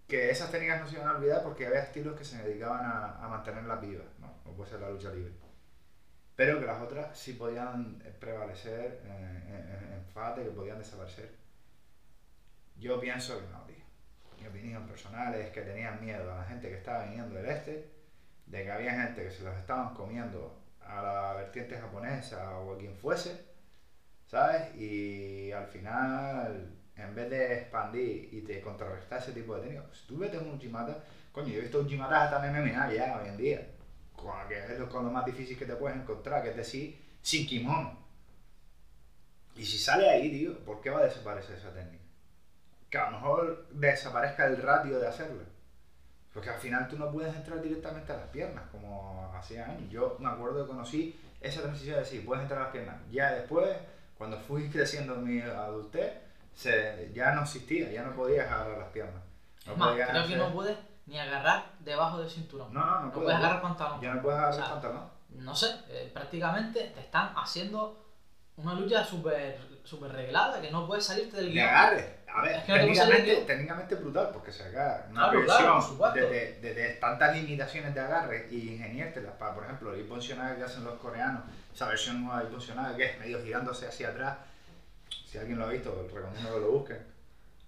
que esas técnicas no se iban a olvidar porque había estilos que se dedicaban a, a mantenerla viva, ¿no? como puede ser la lucha libre. Pero que las otras sí podían prevalecer en, en, FATE, que podían desaparecer. Yo pienso que no, tío. Mi opinión personal es que tenían miedo a la gente que estaba viniendo del este, de que había gente que se los estaban comiendo a la vertiente japonesa o a quien fuese, ¿sabes? Y al final en vez de expandir y te contrarrestar ese tipo de técnicas, pues tú vete un Uchimata, coño, yo he visto Uchimatas hasta en MMA ya hoy en día, con lo más difícil que te puedes encontrar, que es decir, sin kimono. Y si sale ahí, tío, ¿por qué va a desaparecer esa técnica? Que a lo mejor desaparezca el ratio de hacerlo. Porque al final tú no puedes entrar directamente a las piernas, como hacía años. Yo me acuerdo que conocí esa transición de decir, puedes entrar a las piernas. Ya después, cuando fui creciendo en mi adultez, se, ya no existía, ya no podías agarrar las piernas. No es más, creo que no puedes ni agarrar debajo del cinturón. No, no, no, puedes, agarrar pantalón. Ya no puedes agarrar o pantalón. No sé, eh, prácticamente te están haciendo una lucha súper super reglada que no puedes salirte del guion. De agarre. A ver, técnicamente, técnicamente brutal porque se agarra una claro, de, de, tantas limitaciones de agarre y ingeniártelas para, por ejemplo, el que hacen los coreanos, esa versión nueva de que es medio girándose hacia atrás si alguien lo ha visto, recomiendo que lo busquen.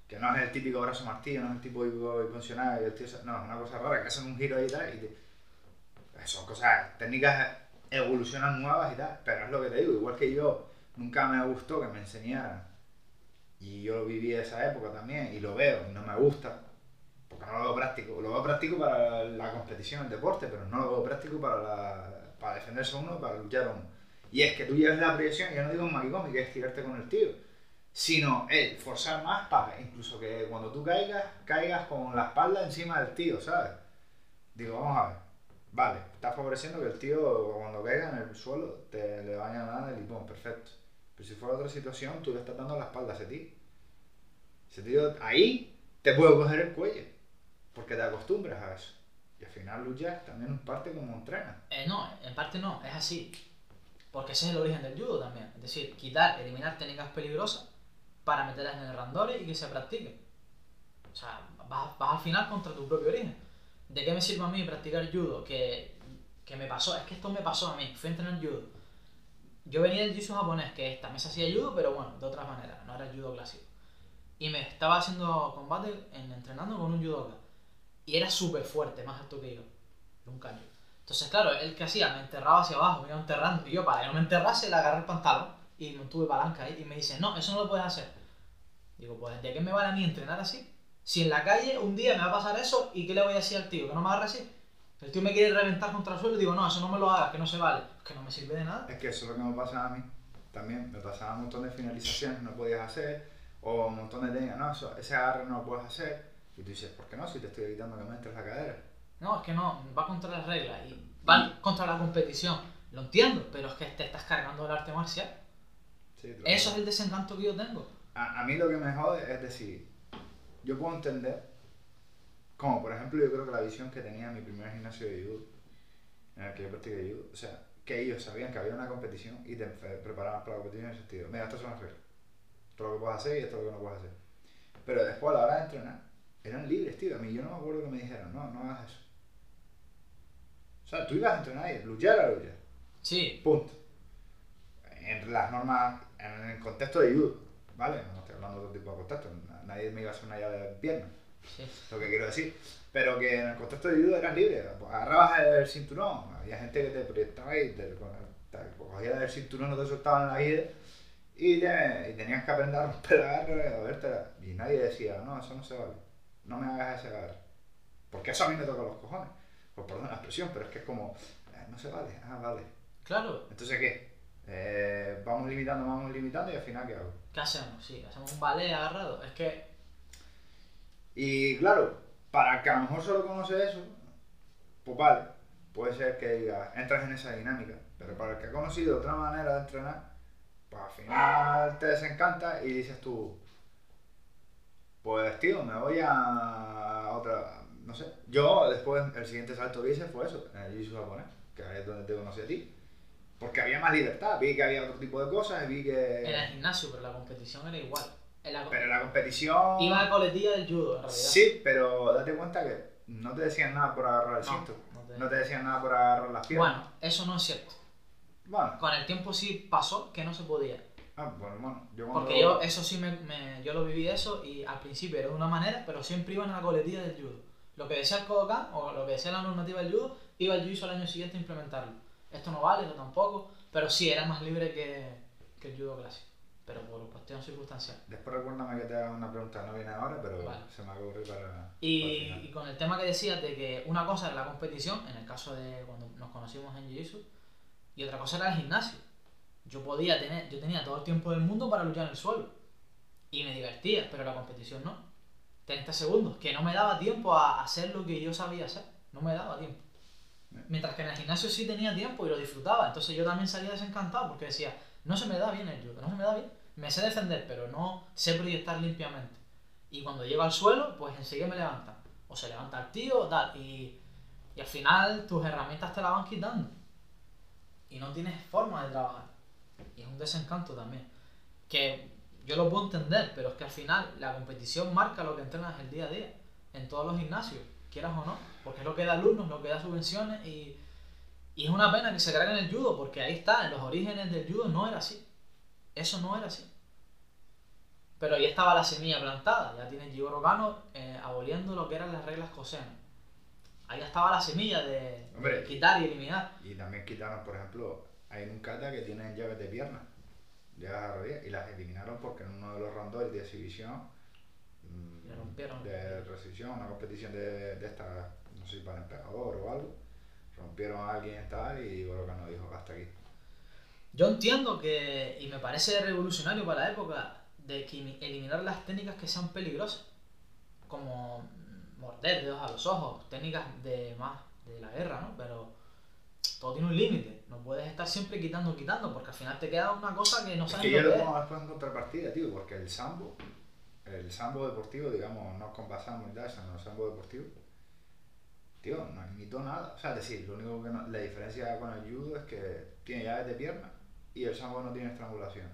Que no es el típico brazo martillo, no es el tipo tío, no, es una cosa rara, que hacen un giro ahí y tal. Y pues son cosas, técnicas evolucionan nuevas y tal, pero es lo que te digo, igual que yo, nunca me gustó que me enseñaran. Y yo viví esa época también, y lo veo, y no me gusta, porque no lo veo práctico. Lo veo práctico para la competición, el deporte, pero no lo veo práctico para, la, para defenderse uno, para luchar uno. Y es que tú lleves la proyección, yo no digo un maquicomi, que es tirarte con el tío sino el forzar más para incluso que cuando tú caigas, caigas con la espalda encima del tío, ¿sabes? Digo, vamos a ver, vale, estás favoreciendo que el tío cuando caiga en el suelo te le vaya a dar el limón, perfecto. Pero si fuera otra situación, tú le estás dando la espalda a ese tío. Ese tío ahí te puede coger el cuello, porque te acostumbras a eso. Y al final luchas también en parte como entrenas. Eh, no, en parte no, es así. Porque ese es el origen del judo también. Es decir, quitar, eliminar técnicas peligrosas para meterlas en el randori y que se practique. O sea, vas, al final contra tu propio origen. ¿de qué me sirve a mí practicar judo? Que, que me pasó, es que esto me pasó a mí, fui a entrenar judo. Yo venía del jiu japonés, que también se hacía judo, pero bueno, de otra manera, no era judo clásico. Y me estaba haciendo combate, en, entrenando con un judoka. Y era súper fuerte, más alto que yo. Un caño. Entonces, claro, él que hacía, me enterraba hacia abajo, me iba enterrando. Y yo, para que no me enterrase, le agarré el pantalón y me tuve palanca ahí. Y me dice, no, eso no lo puedes hacer. Digo, pues, ¿de qué me vale a mí entrenar así? Si en la calle un día me va a pasar eso, ¿y qué le voy a decir al tío? ¿Que no me agarre así? El tío me quiere reventar contra el suelo y digo, no, eso no me lo hagas, que no se vale. Es que no me sirve de nada. Es que eso es lo que me pasaba a mí. También me pasaba un montón de finalizaciones que no podías hacer, o un montón de técnicas, no, eso, ese agarre no lo puedes hacer. Y tú dices, ¿por qué no? Si te estoy evitando que me entres la cadera. No, es que no, va contra las reglas y va contra la competición. Lo entiendo, pero es que te estás cargando el arte marcial. Sí, Eso es el desencanto que yo tengo. A, a mí lo que me jode es decir, yo puedo entender, como por ejemplo yo creo que la visión que tenía en mi primer gimnasio de judo, en el que yo practiqué judo, o sea, que ellos sabían que había una competición y te pre- preparaban para la competición en el sentido, mira, estas son las reglas, esto es lo que puedes hacer y esto es lo que no puedes hacer. Pero después a la hora de entrenar, eran libres, tío, a mí yo no me acuerdo que me dijeran, no, no hagas eso. O sea, tú ibas a entrenar y luchar a luchar. Sí, Punto. En las normas, en el contexto de judo, ¿vale? No estoy hablando de otro tipo de contexto. Nadie me iba a hacer una llave de pierna, sí. lo que quiero decir. Pero que en el contexto de judo eras libre. Agarrabas el cinturón, había gente que te proyectaba y te, cogía del cinturón, no te soltaban la vida. Y, te- y tenías que aprender a romper la garra, a vértela. Y nadie decía, no, eso no se vale. No me hagas ese agarre. Porque eso a mí me toca los cojones. Pues perdón la expresión, pero es que es como, eh, no se vale. Ah, vale. Claro, Entonces, ¿qué? Eh, vamos limitando, vamos limitando y al final, ¿qué hago? ¿qué hacemos? Sí, hacemos un ballet agarrado. Es que, Y claro, para el que a lo mejor solo conoce eso, pues vale, puede ser que diga, entras en esa dinámica. Pero para el que ha conocido otra manera de entrenar, pues al final te desencanta y dices tú, pues tío, me voy a otra, no sé. Yo después, el siguiente salto que hice fue eso, en el jiu japonés, que es donde te conocí a ti. Porque había más libertad, vi que había otro tipo de cosas, vi que... en el gimnasio, pero la competición era igual. En la- Pero la competición... Iba a coletilla del judo, en realidad. Sí, pero date cuenta que no te decían nada por agarrar el cinto. no te- No te decían nada por agarrar las piernas. Bueno, eso no es cierto. Bueno, Con el tiempo sí pasó que no se podía. ah, bueno, bueno, yo cuando... Porque yo, eso sí, me, me- yo lo viví eso y al principio era de una manera, pero siempre iba en la coletilla del judo. Lo que decía el Kodokan o lo que decía la normativa del judo, iba el judo al año siguiente a implementarlo. Esto no vale, esto tampoco, pero sí, era más libre que, que el judo clásico. Pero por cuestión circunstancial. Después recuérdame que te haga una pregunta, no viene ahora, pero Vale. se me ocurre para... para Y, final. y con el tema que decías de que una cosa era la competición, en el caso de cuando nos conocimos en Jiu-Jitsu, y otra cosa era el gimnasio. Yo podía tener, yo tenía todo el tiempo del mundo para luchar en el suelo. Y me divertía, pero la competición no. 30 segundos, que no me daba tiempo a hacer lo que yo sabía hacer. No me daba tiempo. Mientras que en el gimnasio sí tenía tiempo y lo disfrutaba. Entonces yo también salía desencantado porque decía, no se me da bien el judo, no se me da bien. Me sé defender, pero no sé proyectar limpiamente. Y cuando llego al suelo, pues enseguida me levantan. O se levanta el tío, tal. Y, y al final tus herramientas te las van quitando. Y no tienes forma de trabajar. Y es un desencanto también. Que yo lo puedo entender, pero es que al final la competición marca lo que entrenas el día a día. En todos los gimnasios, quieras o no. Porque es lo que da alumnos, lo que da subvenciones. Y, y es una pena que se carguen el judo, porque ahí está, en los orígenes del judo no era así. Eso no era así. Pero ahí estaba la semilla plantada. Ya tiene Jigoro Kano eh, aboliendo lo que eran las reglas cosenas. Ahí estaba la semilla de, Hombre. de quitar y eliminar. Y también quitaron, por ejemplo, hay un kata que tienen llaves de pierna, llaves a rodilla, y las eliminaron porque en uno de los rondos de exhibición, Le rompieron. de resolución, una competición de, de esta, no sé si para emperador o algo, rompieron a alguien y tal, y Gorokano dijo, hasta aquí. Yo entiendo que, y me parece revolucionario para la época, de que imi- eliminar las técnicas que sean peligrosas, como morder dedos a los ojos, técnicas de más de la guerra, ¿no? Pero todo tiene un límite, no puedes estar siempre quitando, quitando, porque al final te queda una cosa que no Es sabes que yo lo es. pongo después en contrapartida, tío, porque el sambo, el sambo deportivo, digamos, no con basamo y tal, sino el sambo deportivo, tío, no imitó nada. O sea, es decir, lo único que no- la diferencia con el judo es que tiene llaves de pierna y el sambo no tiene estrangulación.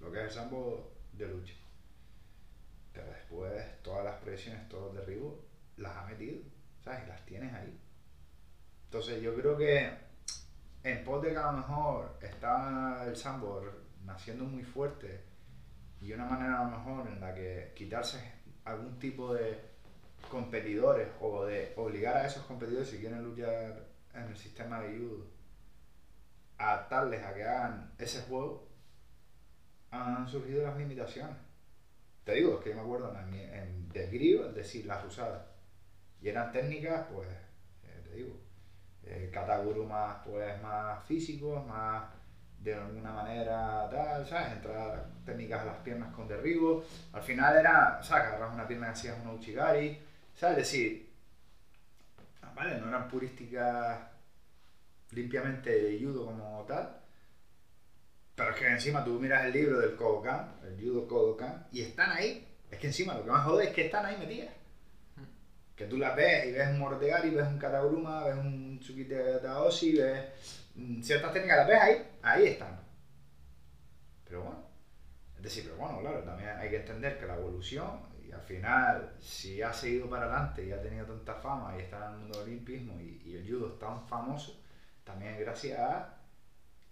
Lo que es el sambo de lucha. Pero después, todas las presiones, todos los derribos, las ha metido. ¿sabes? Las tienes ahí. Entonces yo creo que en pos de que a lo mejor está el sandboard naciendo muy fuerte y una manera a lo mejor en la que quitarse algún tipo de competidores o de obligar a esos competidores si quieren luchar en el sistema de judo a atarles a que hagan ese juego han surgido las limitaciones te digo, es que yo me acuerdo en, en es decir, las usadas. Y eran técnicas, pues, eh, te digo, eh, Kataguru más, pues, más físicos, más de alguna manera tal, ¿sabes? Entrar técnicas a las piernas con derribo. Al final era, ¿sabes? Agarras una pierna y hacías una uchigari, ¿sabes? Es decir, vale, no eran purísticas limpiamente de judo como tal, pero es que encima tú miras el libro del Kodokan, el Judo Kodokan, y están ahí. Es que encima lo que más jode es que están ahí metidas. Que tú las ves y ves un Mordegari, ves un Kataguruma, ves un Tsukite Taoshi, ves ciertas técnicas, las ves ahí, ahí están. Pero bueno, es decir, pero bueno, claro, también hay que entender que la evolución, y al final, si ha seguido para adelante y ha tenido tanta fama y está en el mundo del olimpismo y, y el judo es tan famoso, también es gracias a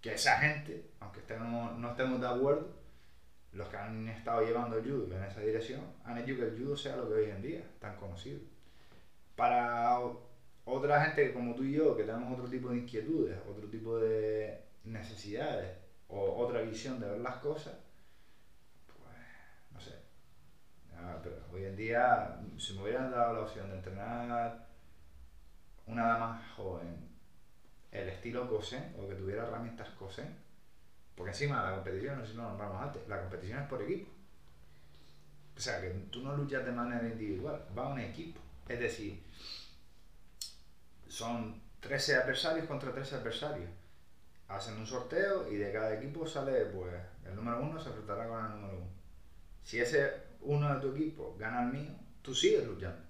que esa gente, aunque estemos, no estemos de acuerdo, los que han estado llevando el judo en esa dirección, han hecho que el judo sea lo que hoy en día, tan conocido. Para otra gente como tú y yo, que tenemos otro tipo de inquietudes, otro tipo de necesidades o otra visión de ver las cosas, pues no sé. pero hoy en día, si me hubieran dado la opción de entrenar una dama joven el estilo Kosen o que tuviera herramientas Kosen. Porque encima la competición, no sé si lo nombramos antes, la competición es por equipo. O sea, que tú no luchas de manera individual, va un equipo. Es decir, son 13 adversarios contra 13 adversarios. Hacen un sorteo y de cada equipo sale, pues, el número uno se enfrentará con el número uno. Si ese uno de tu equipo gana el mío, tú sigues luchando.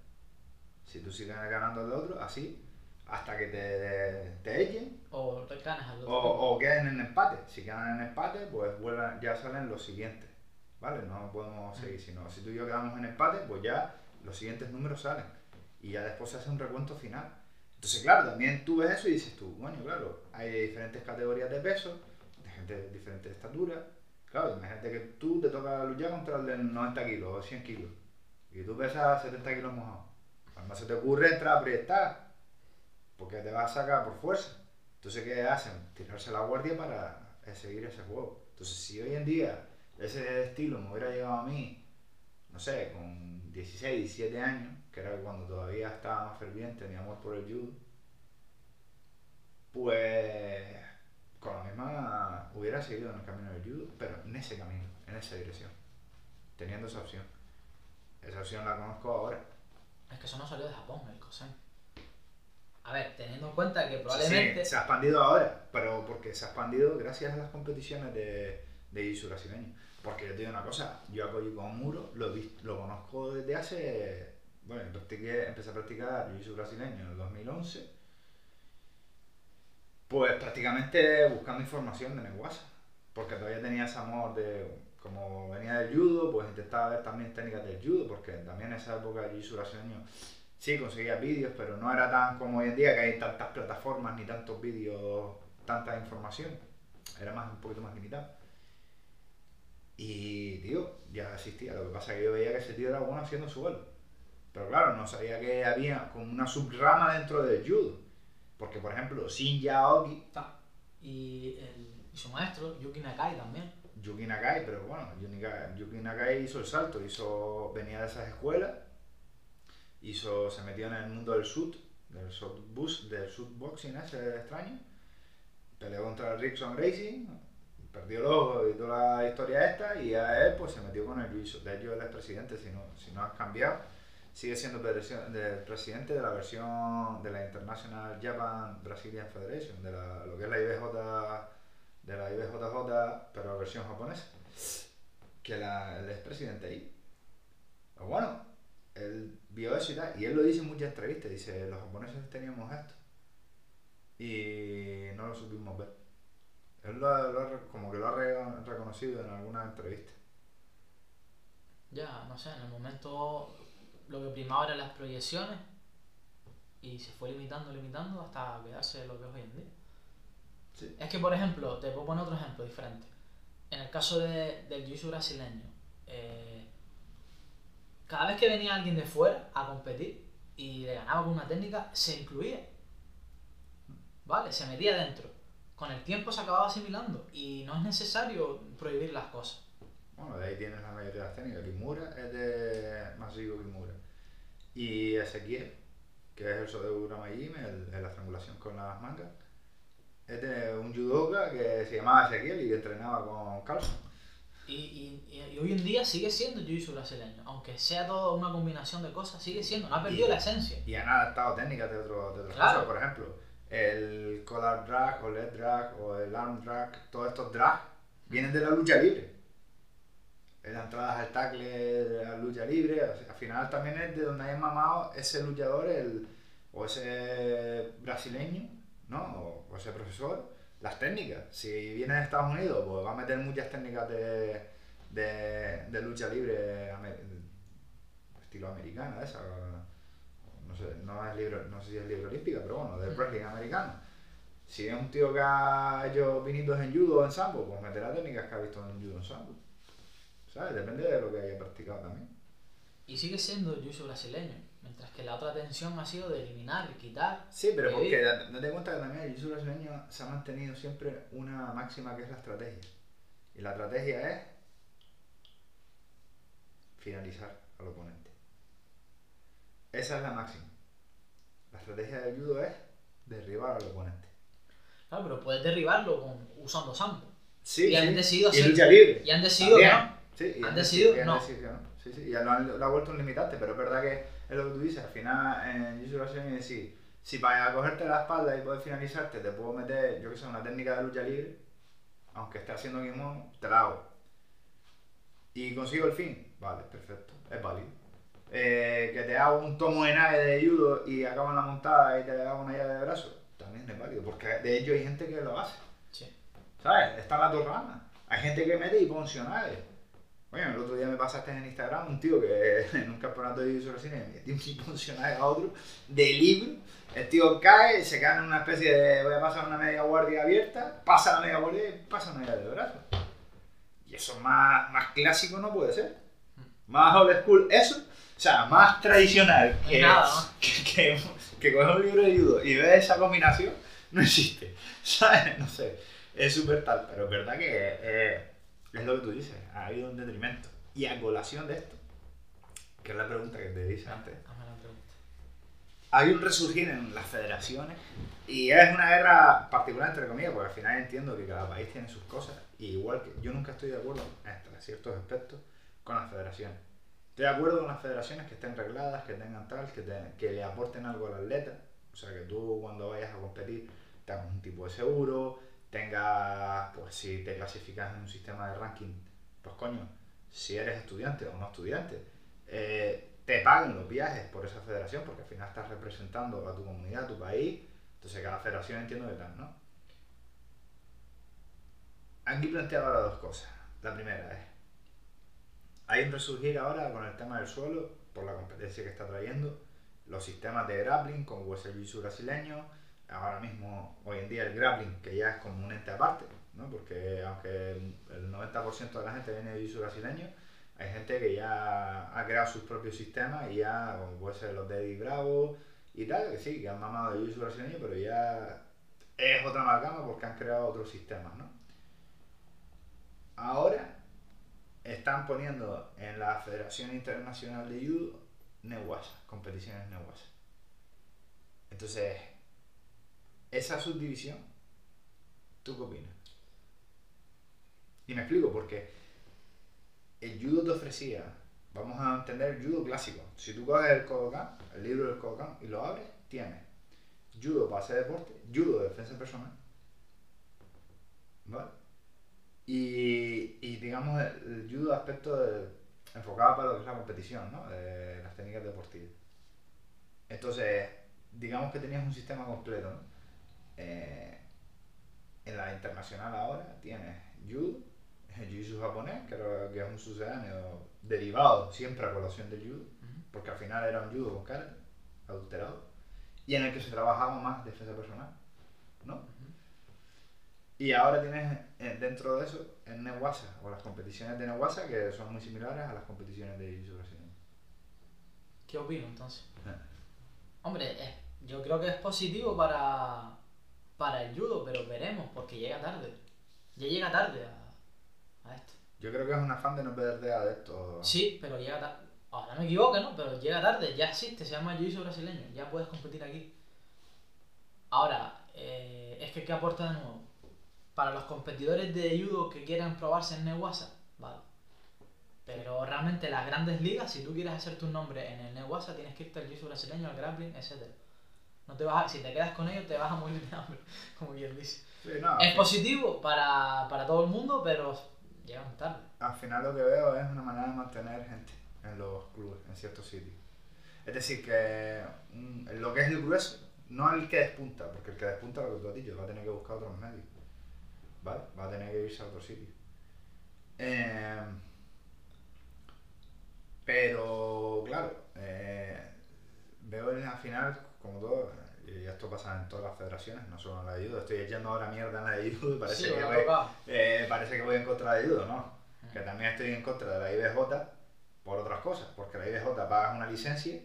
Si tú sigues ganando el otro, así hasta que te, te echen. O te al otro. O, o, queden en empate. Si quedan en empate, pues vuelvan, ya salen los siguientes. ¿Vale? No podemos seguir. Sino, si tú y yo quedamos en empate, pues ya los siguientes números salen. Y ya después se hace un recuento final. Entonces, claro, también tú ves eso y dices tú, bueno, claro, hay diferentes categorías de peso, de gente de diferentes estaturas. Claro, imagínate que tú te toca luchar contra el de 90 kilos o 100 kilos. Y tú pesas 70 kilos mojados. Además se te ocurre entrar a apretar porque te va a sacar por fuerza. Entonces, ¿qué hacen? Tirarse la guardia para seguir ese juego. Entonces, si hoy en día ese estilo me hubiera llegado a mí, no sé, con 16, 17 años, que era cuando todavía estaba más ferviente mi amor por el judo, pues con la misma hubiera seguido en el camino del judo, pero en ese camino, en esa dirección, teniendo esa opción. Esa opción la conozco ahora. Es que eso no salió de Japón, el Kosen. A ver, teniendo en cuenta que probablemente. Sí, se ha expandido ahora, pero porque se ha expandido gracias a las competiciones de, de jiu brasileño. Porque yo te digo una cosa, yo a Koji Muro lo, lo conozco desde hace. Bueno, empecé a practicar jiu brasileño en el 2011. Pues prácticamente buscando información de Neguasa. Porque todavía tenía ese amor de. Como venía del judo, pues intentaba ver también técnicas del judo, porque también en esa época el jiu brasileño sí, conseguía vídeos, pero no era tan como hoy en día que hay tantas plataformas ni tantos vídeos, tanta información. Era más un poquito más limitado. Y, tío, ya existía. Lo que pasa es que yo veía que ese tío era bueno haciendo su vuelo. Pero claro, no sabía que había como una subrama dentro del judo. Porque, por ejemplo, Shin Yaoki... Y, y su maestro, Yuki Nakai también. Yuki Nakai, pero bueno, Yuki Nakai hizo el salto, hizo, venía de esas escuelas hizo, se metió en el mundo del shoot, del shoot bus, del boxing ese extraño, peleó contra el Rickson Racing, perdió el ojo y toda la historia esta, y a él pues se metió con el juicio. De hecho, él es presidente, si no, si no has cambiado, sigue siendo presidente de la versión de la International Japan Brazilian Federation, de la, lo que es la IBJ, de la IBJJ, pero la versión japonesa, que él es presidente ahí. Pero bueno, él vio eso y tal, y él lo dice en muchas entrevistas, dice, los japoneses teníamos esto y no lo supimos ver. Él lo, como que lo ha reconocido en alguna entrevista. Ya, no sé, en el momento lo que primaba eran las proyecciones y se fue limitando, limitando hasta quedarse lo que es hoy en día. Sí. Es que, por ejemplo, te puedo poner otro ejemplo diferente. En el caso de- del jiu-jitsu brasileño, eh, cada vez que venía alguien de fuera a competir y le ganaba con una técnica, se incluía. ¿Vale? Se metía dentro. Con el tiempo se acababa asimilando y no es necesario prohibir las cosas. Bueno, de ahí tienes la mayoría de las técnicas. Kimura es de Masuiko Kimura. Y Ezequiel, que es el Sodegura Majime, el, la estrangulación con las mangas, es de un judoka que se llamaba Ezequiel y que entrenaba con Carlson. Y, y- y- y hoy en día sigue siendo jiu-jitsu brasileño. Aunque sea toda una combinación de cosas, sigue siendo. No ha perdido Y- la esencia. Y han adaptado técnicas de, otro, de otras Claro. cosas. Por ejemplo, el collar drag o leg drag o el arm drag, todos estos drag vienen de la lucha libre. Las entradas al tackle de lucha libre, al final también es de donde haya mamado ese luchador el, o ese brasileño, ¿no? O, o ese profesor, las técnicas. Si viene de Estados Unidos, pues va a meter muchas técnicas de, de, de lucha libre estilo americana, esa. No sé, no, es libro, no sé si es libre olímpica, pero bueno, del Mm. wrestling americano. Si es un tío que ha hecho vinitos en judo o en sambo, pues meterá técnicas que ha visto en judo o en sambo. ¿Sabes? Depende de lo que haya practicado también. Y sigue siendo jiu-jitsu brasileño. Mientras que la otra tensión ha sido de eliminar, quitar. Sí, pero Sí. porque da- date cuenta que también el jiu brasileño se ha mantenido siempre una máxima que es la estrategia. Y la estrategia es finalizar al oponente. Esa es la máxima. La estrategia del judo es derribar al oponente. Claro, pero puedes derribarlo con, usando sambo. Sí, Y han sí. decidido y hacer- lucha libre. Y han decidido, También. ¿no? Sí, y Han deci- decidido y han decidido no. Sí, sí, y lo han, lo ha vuelto un limitante, pero es verdad que es lo que tú dices, al final en Jiu-Jitsu es decir, si para cogerte la espalda y poder finalizarte te puedo meter, yo que sé, una técnica de lucha libre, aunque esté haciendo kimono, te la hago. Y consigo el fin, vale, perfecto, es válido. Eh, que te hago un tomo de nave de judo y acabo en la montada y te hago una llave de brazo, también es válido, porque de hecho hay gente que lo hace. Sí. ¿Sabes? Están las dos ramas. Hay gente que mete y funcionales. Bueno, el otro día me pasaste en Instagram un tío que en un campeonato de Jiu-Jitsu brasileño metió un funcional a otro de libro. El tío cae, se cae en una especie de. Voy a pasar una media guardia abierta, pasa la media guardia y pasa una media de brazo. Y eso más, más clásico no puede ser. Más old school, eso. O sea, más tradicional que, nada, ¿no? que, que, que coger un libro de judo y ver esa combinación, no existe. ¿Sabes? No sé. Es súper tal, pero es verdad que eh, es lo que tú dices, ha habido un detrimento. Y a colación de esto, que es la pregunta que te hice antes, Hazme la pregunta. hay un resurgir en las federaciones y es una guerra particular entre comillas, porque al final entiendo que cada país tiene sus cosas y igual que yo nunca estoy de acuerdo en ciertos aspectos con las federaciones. Estoy de acuerdo con las federaciones que estén regladas, que tengan tal, que, te- que le aporten algo al atleta, o sea que tú cuando vayas a competir tengas un tipo de seguro, tengas, pues si te clasificas en un sistema de ranking, pues coño, si eres estudiante o no estudiante, eh, te paguen los viajes por esa federación, porque al final estás representando a tu comunidad, a tu país, entonces cada federación entiendo que tal, ¿no? Aquí planteo ahora dos cosas. La primera es, hay un resurgir ahora con el tema del suelo, por la competencia que está trayendo, los sistemas de grappling, como el jiu brasileño, ahora mismo, hoy en día el grappling, que ya es como un aparte, ¿no? porque aunque el 90% de la gente viene de jiu brasileño, hay gente que ya ha creado sus propios sistemas y ya, como puede ser los Eddie Bravo y tal, que sí, que han mamado de jiu brasileño, pero ya es otra amalgama porque han creado otros sistemas, ¿no? Ahora están poniendo en la Federación Internacional de Judo Newasa, competiciones Newasa. Entonces, esa subdivisión, ¿tú qué opinas? Y me explico, porque el judo te ofrecía, vamos a entender el judo clásico. Si tú coges el Kodokan, el libro del Kodokan, y lo abres, tienes judo para hacer deporte, judo de defensa personal, ¿vale? Y, y digamos el, el judo aspecto de- enfocado para lo que es la competición, ¿no? De las técnicas deportivas. Entonces, digamos que tenías un sistema completo, ¿no? Eh, en la internacional ahora tienes judo, el jiu-jitsu japonés, que, era- que es un sucedáneo derivado siempre a colación del judo, porque al final era un judo con karate, adulterado. y en el que se trabajaba más defensa personal, ¿no? Y ahora tienes eh, dentro de eso el Newasa, o las competiciones de Newasa, que son muy similares a las competiciones de Jiu-Jitsu brasileño. ¿Qué opino entonces? Eh. Hombre, es- yo creo que es positivo para, para el judo, pero veremos, porque llega tarde. Ya llega tarde a, a esto. Yo creo que es un afán de no perder adeptos. Sí, pero llega tarde. Ahora me equivoco, ¿no? Pero llega tarde, ya existe, se llama Jiu-Jitsu brasileño, ya puedes competir aquí. Ahora, eh, es que ¿qué aporta de nuevo? Para los competidores de judo que quieran probarse en Newasa, vale. Pero realmente las grandes ligas, si tú quieres hacer tu nombre en el Newasa, tienes que irte al Jiu-Jitsu brasileño, al grappling, etc. No te vas a- si te quedas con ellos, te vas a morir de hambre, como quien dice. Sí, no, Es al- positivo para, para todo el mundo, pero llegan tarde. Al final lo que veo es una manera de mantener gente en los clubes, en ciertos sitios. Es decir, que mm, lo que es el grueso, no el que despunta, porque el que despunta, lo que tú has dicho, va a tener que buscar otros medios. ¿Vale? Va a tener que irse a otro sitio. Eh, pero, claro, eh, veo en- al final, como todo, y esto pasa en todas las federaciones, no solo en la de judo, estoy echando ahora mierda en la de judo y parece Sí, que voy- eh, parece que voy en contra de judo, ¿no? Que también estoy en contra de la IBJ por otras cosas, porque la IBJ pagas una licencia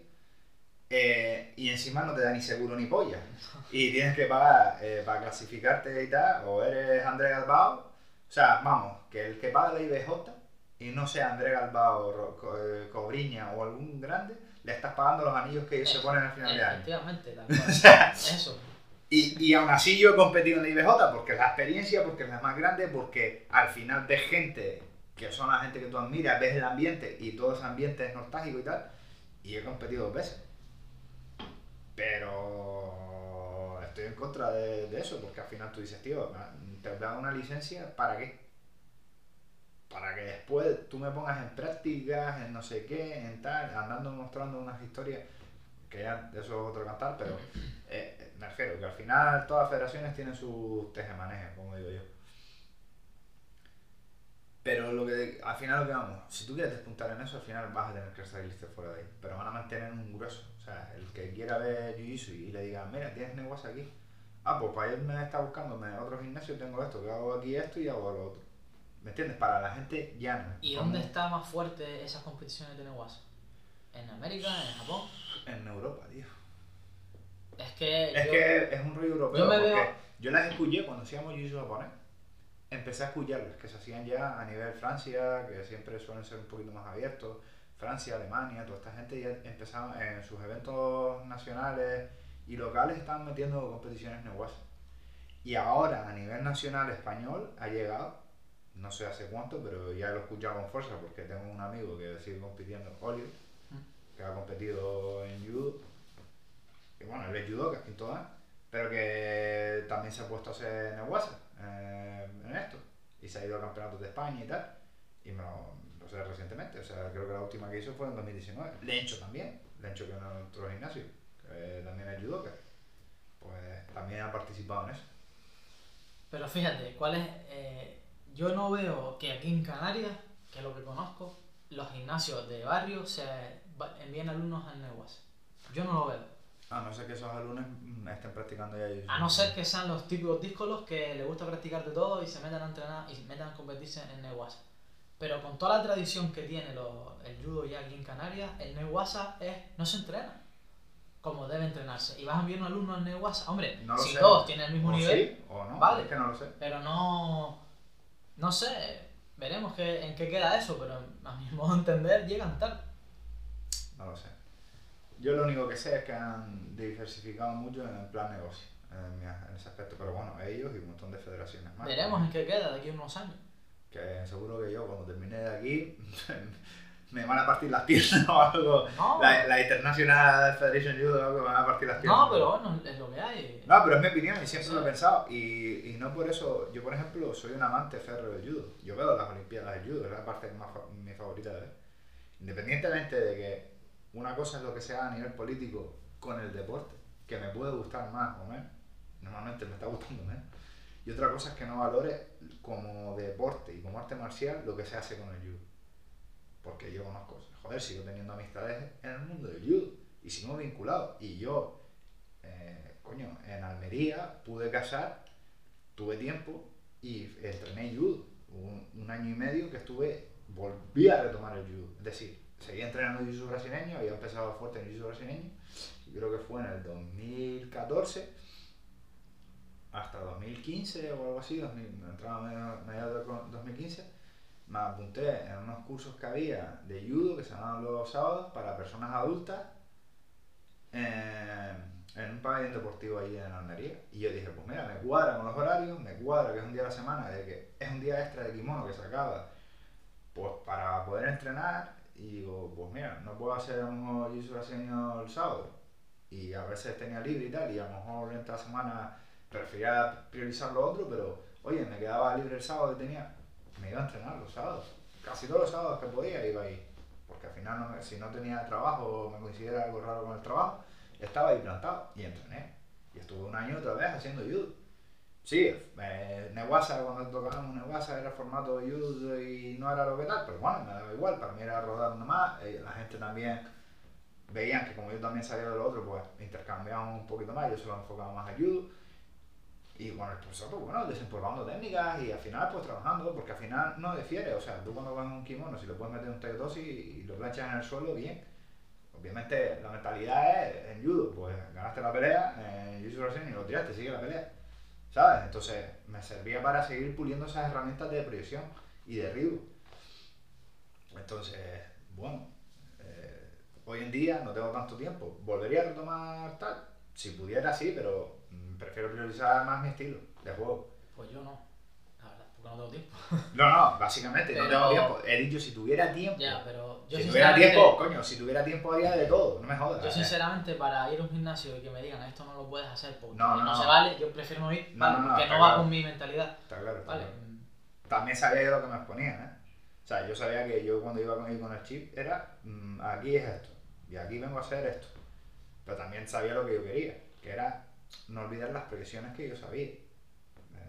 eh, y encima no te da ni seguro ni polla. Y tienes que pagar eh, para clasificarte y tal, o eres André Galbao. O sea, vamos, que el que paga la IBJ y no sea André Galbao, eh, Cobriña o algún grande, le estás pagando los anillos que ellos se ponen al final de año. Efectivamente. O sea, Eso. y, y aún así yo he competido en la IBJ porque es la experiencia, porque es la más grande, porque al final ves gente que son la gente que tú admiras, ves el ambiente y todo ese ambiente es nostálgico y tal. Y he competido dos veces. Pero estoy en contra de, de eso porque al final tú dices, tío, te dan una licencia para qué? Para que después tú me pongas en prácticas, en no sé qué, en tal, andando mostrando unas historias, que ya eso es otro cantar, pero eh, me refiero que al final todas las federaciones tienen sus tejemanejes, como digo yo. Pero lo que al final lo que vamos, si tú quieres despuntar en eso, al final vas a tener que salirte fuera de ahí. Pero van a mantener un grueso. O sea, el que quiera ver Jiu-Jitsu y le diga, mira, tienes negocio aquí. Ah, pues para irme está buscándome otro gimnasio, tengo esto, que hago aquí esto y hago lo otro. ¿Me entiendes? Para la gente llana. ¿Y dónde está más fuerte esas competiciones de Newasa? ¿En América? ¿En Japón? En Europa, tío. Es que. Es yo- que es un rollo europeo. yo me porque veo- yo las escuché cuando hacíamos Jiu-Jitsu japonés. Empecé a escucharlas, que se hacían ya a nivel Francia, que siempre suelen ser un poquito más abiertos. Francia, Alemania, toda esta gente ya empezaban en sus eventos nacionales y locales estaban metiendo competiciones Newasa. Y ahora a nivel nacional español ha llegado, no sé hace cuánto, pero ya lo he escuchado con fuerza porque tengo un amigo que sigue compitiendo, Oliver, que ha competido en judo. Y bueno, él es judoka, quinto dan, pero que también se ha puesto a hacer Newasa eh, en esto. Y se ha ido a campeonatos de España y tal. Y me lo, lo sé recientemente, o sea, creo que la última que hizo fue en 2019. Lencho también, Lencho que entró al gimnasio, que también es judoka. Pues también ha participado en eso. Pero fíjate, ¿cuál es? eh, yo no veo que aquí en Canarias, que es lo que conozco, los gimnasios de barrio se envíen alumnos al Newasa. Yo no lo veo. A no ser que esos alumnos estén practicando ya jiu-jitsu. A no ser que sean los típicos díscolos que les gusta practicar de todo y se metan a entrenar y se metan a competirse en Newasa. Pero con toda la tradición que tiene lo- el judo ya aquí en Canarias, el Newasa es, no se entrena como debe entrenarse. Y vas a enviar un alumno al Newasa. Hombre, No si sé. todos tienen el mismo o nivel, sí, o no, Vale. es que no lo sé. pero no. No sé, veremos qué, en qué queda eso, pero a mi modo de entender llegan tarde. No lo sé. Yo lo único que sé es que han diversificado mucho en el plan negocio, en, ese aspecto. Pero bueno, ellos y un montón de federaciones más. Veremos en qué queda de aquí a unos años. Que seguro que yo cuando termine de aquí me van a partir las piernas o algo. No, La, la International Federation Judo o algo me van a partir las piernas. no pero bueno, es lo que hay. No, pero es mi opinión y siempre Sí. lo he pensado. Y, y no por eso, yo por ejemplo soy un amante férreo del judo. Yo veo las Olimpiadas de judo, es la parte más mi favorita de ver. Independientemente de que una cosa es lo que se haga a nivel político con el deporte, que me puede gustar más o menos, normalmente me está gustando menos. Y otra cosa es que no valore como deporte y como arte marcial lo que se hace con el judo. Porque yo conozco, joder, sigo teniendo amistades en el mundo del judo y sigo vinculado. Y yo, eh, coño, en Almería pude casar, tuve tiempo y entrené judo. Un, un año y medio que estuve, volví a retomar el judo. Es decir, seguía entrenando jiu brasileño, había empezado fuerte en jiu brasileño, y creo que fue en el 2014 hasta 2015 o algo así, 2000, entraba a mediados de 2015, me apunté en unos cursos que había de judo que se llamaban los sábados para personas adultas eh, en un pabellón deportivo ahí en Almería. Y yo dije, pues mira, me cuadra con los horarios, me cuadra que es un día a la semana, de que es un día extra de kimono que se acaba, pues para poder entrenar. Y digo, pues mira, no puedo hacer un jiu brasileño el sábado. Y a veces tenía libre y tal, y a lo mejor en esta semana prefería priorizar lo otro, pero oye, me quedaba libre el sábado que tenía, me iba a entrenar los sábados. Casi todos los sábados que podía iba ahí. Porque al final, si no tenía trabajo o me considera algo raro con el trabajo, estaba ahí plantado y entrené. Y estuve un año otra vez haciendo judo. Sí, eh, Neguasa, cuando tocábamos Neguasa era formato judo y no era lo que tal, pero bueno, me daba igual, para mí era rodar una más. Eh, la gente también veían que como yo también sabía de lo otro, pues intercambiábamos un poquito más, yo se lo enfocaba más al judo y bueno, el profesor, pues bueno, desempolvando técnicas y al final pues trabajando, porque al final no difiere, o sea, tú cuando vas en un kimono, si le puedes meter un T2 y, y lo planchas en el suelo, bien. Obviamente la mentalidad es en judo, pues ganaste la pelea, en jiu y lo tiraste, sigue la pelea, ¿sabes? Entonces me servía para seguir puliendo esas herramientas de proyección y de derribo. Entonces, bueno, eh, hoy en día no tengo tanto tiempo. ¿Volvería a retomar tal? Si pudiera, sí, pero prefiero priorizar más mi estilo de juego. Pues yo no, no tengo tiempo. No, no, básicamente no tengo tiempo. He dicho si tuviera tiempo. Ya, pero yo si tuviera tiempo, coño, si tuviera tiempo haría de todo, no me jodas. Yo sinceramente para ir a un gimnasio y que me digan esto no lo puedes hacer porque no, no, no se vale, yo prefiero no ir, vale, porque no va con mi mentalidad. Está claro, vale. También sabía yo lo que me exponía, ¿eh? O sea, yo sabía que yo cuando iba con, con el chip era, mmm, aquí es esto, y aquí vengo a hacer esto. Pero también sabía lo que yo quería, que era no olvidar las previsiones que yo sabía.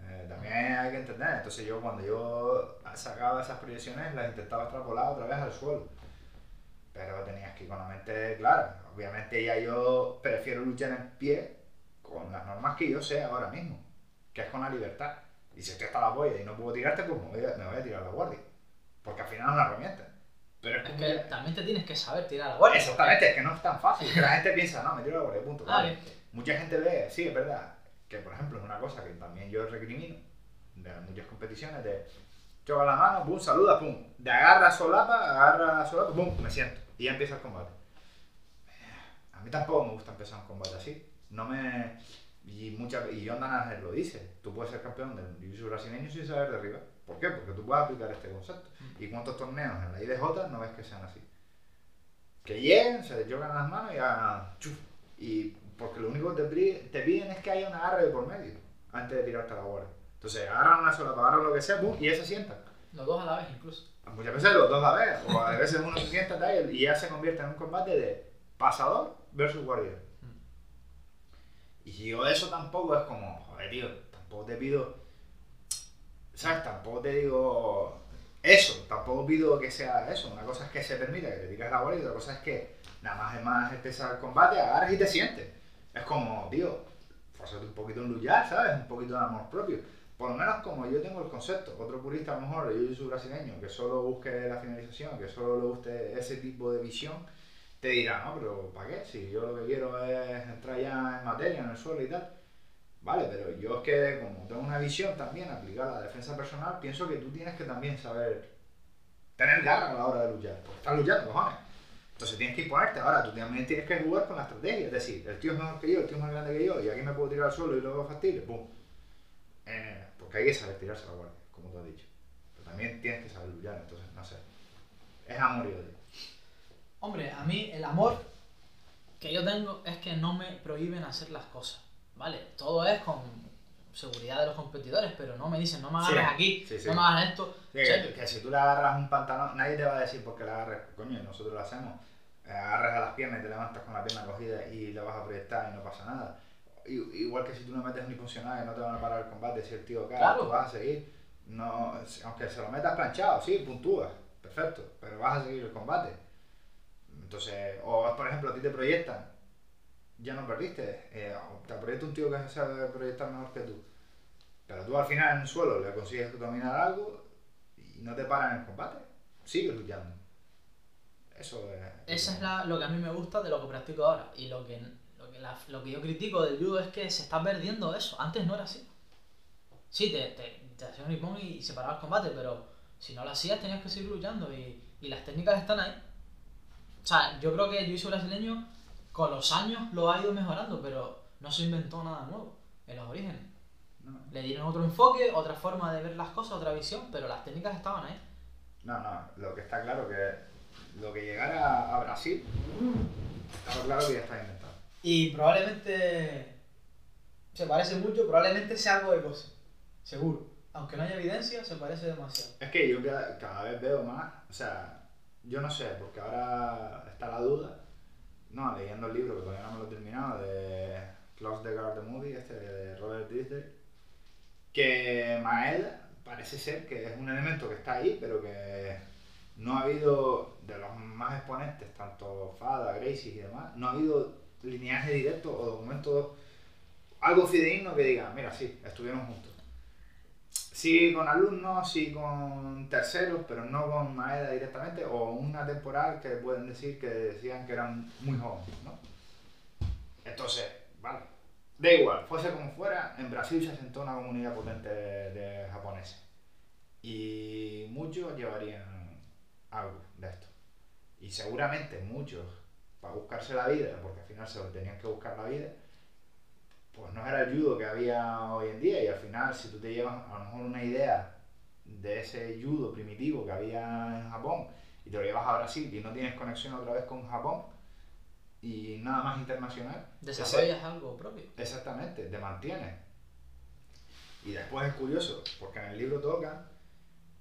Eh, también hay que entender. Entonces yo cuando yo sacaba esas proyecciones las intentaba extrapolar otra vez al suelo. Pero tenías que ir con la mente clara. Obviamente ya yo prefiero luchar en pie con las normas que yo sé ahora mismo, que es con la libertad. Y si estoy hasta la polla y no puedo tirarte, pues me voy a, me voy a tirar la guardia. Porque al final es una herramienta. Pero es, que, también te tienes que saber tirar la guardia. Exactamente, es que no es tan fácil. Que la gente piensa, no, me tiro la guardia, punto. Ah, mucha gente ve, sí, es verdad, que por ejemplo es una cosa que también yo recrimino de muchas competiciones, de choca la mano, pum, saluda, pum, de agarra solapa, agarra solapa, pum, me siento, y ya empieza el combate. A mí tampoco me gusta empezar un combate así, no me... Y, mucha, y John Danaher lo dice, tú puedes ser campeón del jiu brasileño sin saber de arriba. ¿Por qué? Porque tú puedes aplicar este concepto. ¿Y cuántos torneos en la IDJ no ves que sean así? Que lleguen, se les chocan las manos y hagan chuf. Y porque lo único que te, piden es que haya un agarre de por medio antes de tirarte a la guardia. Entonces agarran una sola, agarran lo que sea, boom, y ya se sientan. Los dos a la vez incluso. Muchas veces los dos a la vez, o a veces uno se sienta tal, y ya se convierte en un combate de pasador versus guardián. Mm. Y yo eso tampoco es como, joder, tío, tampoco te pido, ¿sabes? Tampoco te digo eso, tampoco pido que sea eso. Una cosa es que se permita que te tires la guardia y otra cosa es que nada más es más empezar el combate, agarras y te sientes. Es como, tío, forzate un poquito en luchar, ¿sabes? Un poquito de amor propio. Por lo menos como yo tengo el concepto. Otro purista a lo mejor, yo soy brasileño, que solo busque la finalización, que solo le guste ese tipo de visión, te dirá, no, pero ¿para qué? Si yo lo que quiero es entrar ya en materia, en el suelo y tal. Vale, pero yo es que como tengo una visión también aplicada a la defensa personal, pienso que tú tienes que también saber tener garra a la hora de luchar. Porque estás luchando, cojones. Entonces tienes que imponerte. Ahora, tú también tienes que jugar con la estrategia. Es decir, el tío es mejor que yo, el tío es más grande que yo, y aquí me puedo tirar al suelo y luego fastidio. ¡Pum! Eh, porque hay que saber tirarse a la guardia, como tú has dicho. Pero también tienes que saber luchar, entonces, no sé. Es amor y odio. Hombre, a mí el amor que yo tengo es que no me prohíben hacer las cosas. ¿Vale? Todo es con seguridad de los competidores, pero no me dicen, no me agarres aquí, no me hagas esto. que, si tú le agarras un pantalón, nadie te va a decir por qué le agarres, coño, nosotros lo hacemos agarras a las piernas y te levantas con la pierna cogida y le vas a proyectar y no pasa nada. Igual que si tú no metes ni funcional y no te van a parar el combate, si el tío cae, tú vas a seguir. No, aunque se lo metas planchado, sí, puntúas, perfecto, pero vas a seguir el combate. Entonces, o por ejemplo, a ti te proyectan, ya no perdiste. Eh, te aprieta un tío que sabe proyectar mejor que tú. Pero tú al final en el suelo le consigues dominar algo y no te paran en el combate. Sigues luchando. Eso es. Eso es la- lo que a mí me gusta de lo que practico ahora. Y lo que, lo, que la- lo que yo critico del judo es que se está perdiendo eso. Antes no era así. Sí, te, te, te hacías un hipón y, y se paraba el combate, pero si no lo hacías tenías que seguir luchando y, y las técnicas están ahí. O sea, yo creo que el jiu brasileño con los años lo ha ido mejorando, pero no se inventó nada nuevo en los orígenes. No, Le dieron otro enfoque, otra forma de ver las cosas, otra visión, pero las técnicas estaban ahí. no, no, lo que está claro que lo que llegara a Brasil, estaba claro que ya está inventado. Y probablemente se parece mucho, probablemente sea algo de cosa. Seguro. Aunque no haya evidencia, se parece demasiado. Es que yo cada, cada vez veo más, o sea, yo no sé, porque ahora está la duda, no, leyendo el libro que todavía no me lo he terminado, de Close the Guard the Movie, este de Robert Disney, que Maeda parece ser que es un elemento que está ahí, pero que no ha habido, de los más exponentes, tanto Fada, Gracie y demás, no ha habido lineaje directo o documentos, algo fidedigno que diga, mira, sí, estuvieron juntos. Sí con alumnos, sí con terceros, pero no con Maeda directamente, o una temporal que pueden decir que decían que eran muy jóvenes, ¿no? Entonces, vale, da igual, fuese como fuera, en Brasil se asentó una comunidad potente de, de japoneses. Y muchos llevarían algo de esto. Y seguramente muchos, para buscarse la vida, porque al final se lo tenían que buscar la vida, pues no era el judo que había hoy en día y al final si tú te llevas a lo mejor una idea de ese judo primitivo que había en Japón y te lo llevas a Brasil y no tienes conexión otra vez con Japón y nada más internacional, ese- Desarrollas algo propio. Exactamente, te mantienes. Y después es curioso, porque en el libro tocan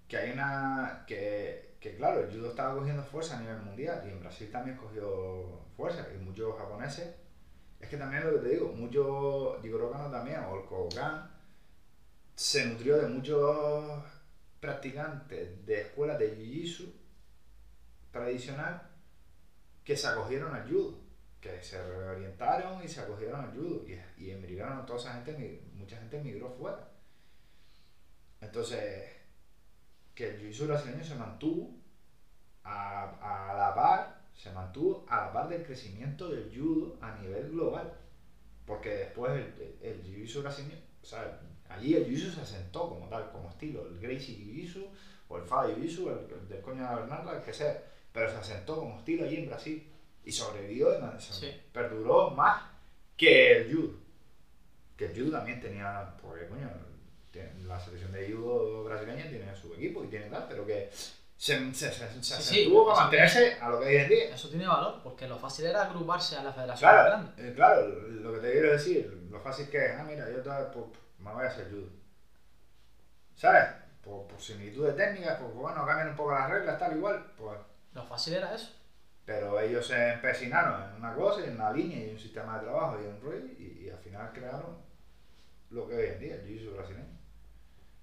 que hay una. que, que claro, el judo estaba cogiendo fuerza a nivel mundial y en Brasil también cogió fuerza y muchos japoneses. Es que también lo que te digo, muchos Jigoro también, o el Kogan, se nutrió de muchos practicantes de escuelas de Jiu-Jitsu tradicional que se acogieron al judo que se reorientaron y se acogieron al judo y, y emigraron, toda esa gente, mucha gente emigró fuera. Entonces, que el jiu-jitsu brasileño se mantuvo a, a la par, se mantuvo a la par del crecimiento del judo a nivel global. Porque después el, el, jiu-jitsu brasileño, o sea, allí el jiu-jitsu se asentó como tal, como estilo, el Gracie jiu-jitsu o el Fada jiu-jitsu, el, el del coño de la Bernarda, el que sea, pero se asentó como estilo allí en Brasil y sobrevivió, Sí. perduró más que el judo. Que el judo también tenía, porque coño, la selección de judo brasileña tiene su equipo y tiene tal, pero que se, se, se, se Sí, para mantenerse a lo que hoy en día. Eso tiene valor, porque lo fácil era agruparse a la federación Claro, grande. eh, claro, lo que te quiero decir, lo fácil que es, ah, mira, yo te, pues, me voy a hacer judo. ¿Sabes? Por, por similitudes técnicas, pues bueno, cambian un poco las reglas, tal igual, pues Lo fácil era eso. Pero ellos se empecinaron en una cosa, en una línea y un sistema de trabajo y un rollo y, y al final crearon lo que hoy en día es el jiu-jitsu brasileño.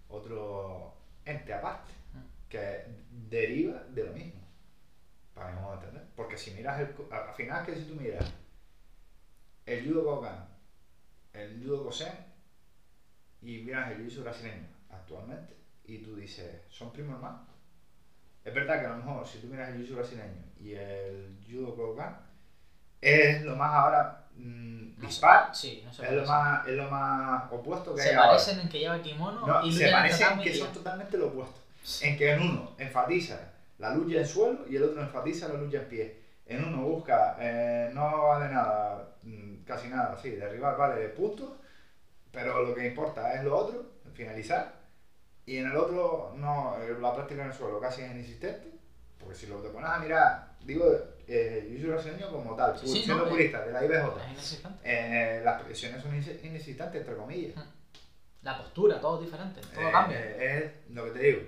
Otro ente aparte que deriva de lo mismo, para mi modo de entender. Porque si miras, el, al final que si tú miras el judo kokan, el judo kosen y miras el jiu-jitsu brasileño actualmente y tú dices, son primos hermanos. Es verdad que a lo mejor si tú miras el jiu-jitsu brasileño y el judo kokan, es lo más ahora mm, No dispar, se- Sí, no se es lo, más, es lo más opuesto que hay Se ahora. parecen en que lleva kimono No, y se en parecen tatami que son totalmente lo opuesto. En que en uno enfatiza la lucha en suelo y el otro enfatiza la lucha en pie. En uno busca, eh, no vale nada, mm, casi nada, sí, derribar vale puntos, pero lo que importa es lo otro, finalizar. Y en el otro, no, eh, la práctica en el suelo casi es inexistente, porque si lo te pones a mirar, digo, eh, yo soy brasileño como tal, Sí, siendo no, purista, de la IBJ. Eh, las presiones son ine- inexistentes, entre comillas. La postura, todo diferente, todo Eh, cambia. es lo que te digo.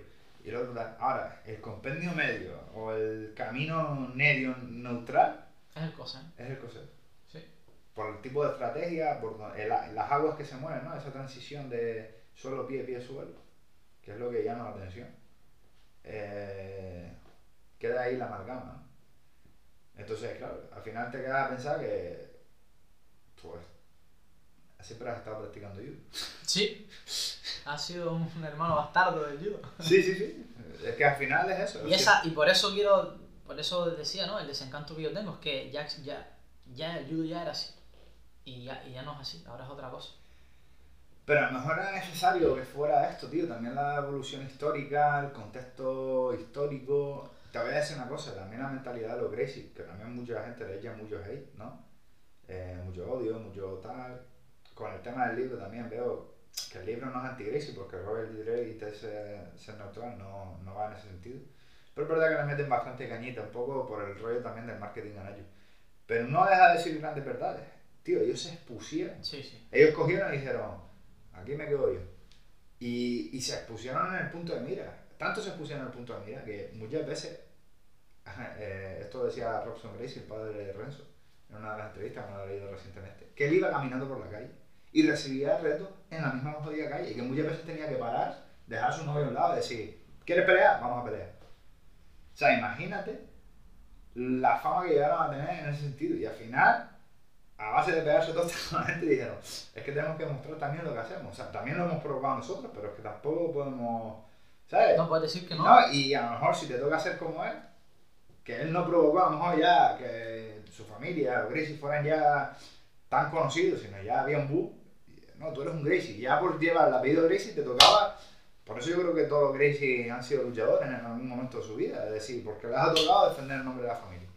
Y tal. Ahora, el compendio medio o el camino medio neutral Es el cosa, es el coser. Sí. Por el tipo de estrategia, por el- las aguas que se mueven, ¿no? Esa transición de suelo, pie, pie, suelo, que es lo que llama la atención. Eh, queda ahí la amalgama. Entonces, claro, al final te quedas a pensar que pues siempre has estado practicando judo. Sí, ha sido un hermano bastardo del judo. Sí, sí, sí. Es que al final es eso. Y, esa, y por eso quiero, por eso decía, ¿no? El desencanto que yo tengo es que ya, ya, ya el judo ya era así. Y ya, y ya no es así, ahora es otra cosa. Pero a lo mejor era necesario que fuera esto, tío. También la evolución histórica, el contexto histórico. Te voy a decir una cosa, también la mentalidad de los crazy, que también mucha gente le echa mucho hate, ¿no? Eh, mucho odio, mucho tal. Con el tema del libro también veo que el libro no es anti-Gracie, porque Robert D. Drake y ser neutral no, no va en ese sentido. Pero es verdad que le meten bastante cañita, un poco por el rollo también del marketing en ellos. Pero no deja de decir grandes verdades. Tío, ellos se expusieron. Sí, sí. Ellos cogieron y dijeron, aquí me quedo yo. Y, y se expusieron en el punto de mira. Tanto se expusieron en el punto de mira que muchas veces, eh, esto decía Robson Gracie, el padre de Renzo, en una de las entrevistas que me lo he leído recientemente, que él iba caminando por la calle y recibía retos en la misma jodida calle y que muchas veces tenía que parar, dejar a su novio a un lado y decir, ¿quieres pelear? Vamos a pelear. O sea, imagínate la fama que llegaron a tener en ese sentido y al final a base de pegarse la gente dijeron, es que tenemos que mostrar también lo que hacemos. O sea, también lo hemos provocado nosotros, pero es que tampoco podemos, ¿sabes? No puedes decir que no. no. Y a lo mejor si te toca ser como él, que él no provocó, a lo mejor ya que su familia o Gracie fueran ya tan conocidos, sino ya había un bug. No, tú eres un Gracie. Ya por llevar el apellido Gracie te tocaba. Por eso yo creo que todos los Gracie han sido luchadores en algún momento de su vida. Es decir, porque les ha tocado defender el nombre de la familia.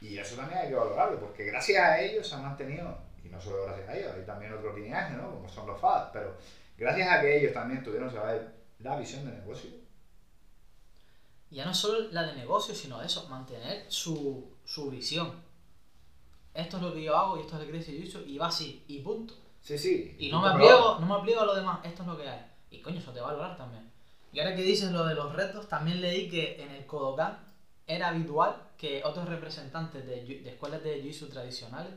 Y eso también hay que valorarlo, porque gracias a ellos se han mantenido, y no solo gracias a ellos, hay también otros lineajes, ¿no? Como son los FAD, pero gracias a que ellos también tuvieron saber la visión de negocio. Ya no solo la de negocio, sino eso, mantener su, su visión. Esto es lo que yo hago y esto es lo que crece yo y va así, y punto. Sí, sí. Y no me, pliego, no me pliego a lo demás, esto es lo que hay. Y coño, eso te va a valorar también. Y ahora que dices lo de los retos, también leí que en el Kodokan era habitual que otros representantes de, de escuelas de jiu tradicionales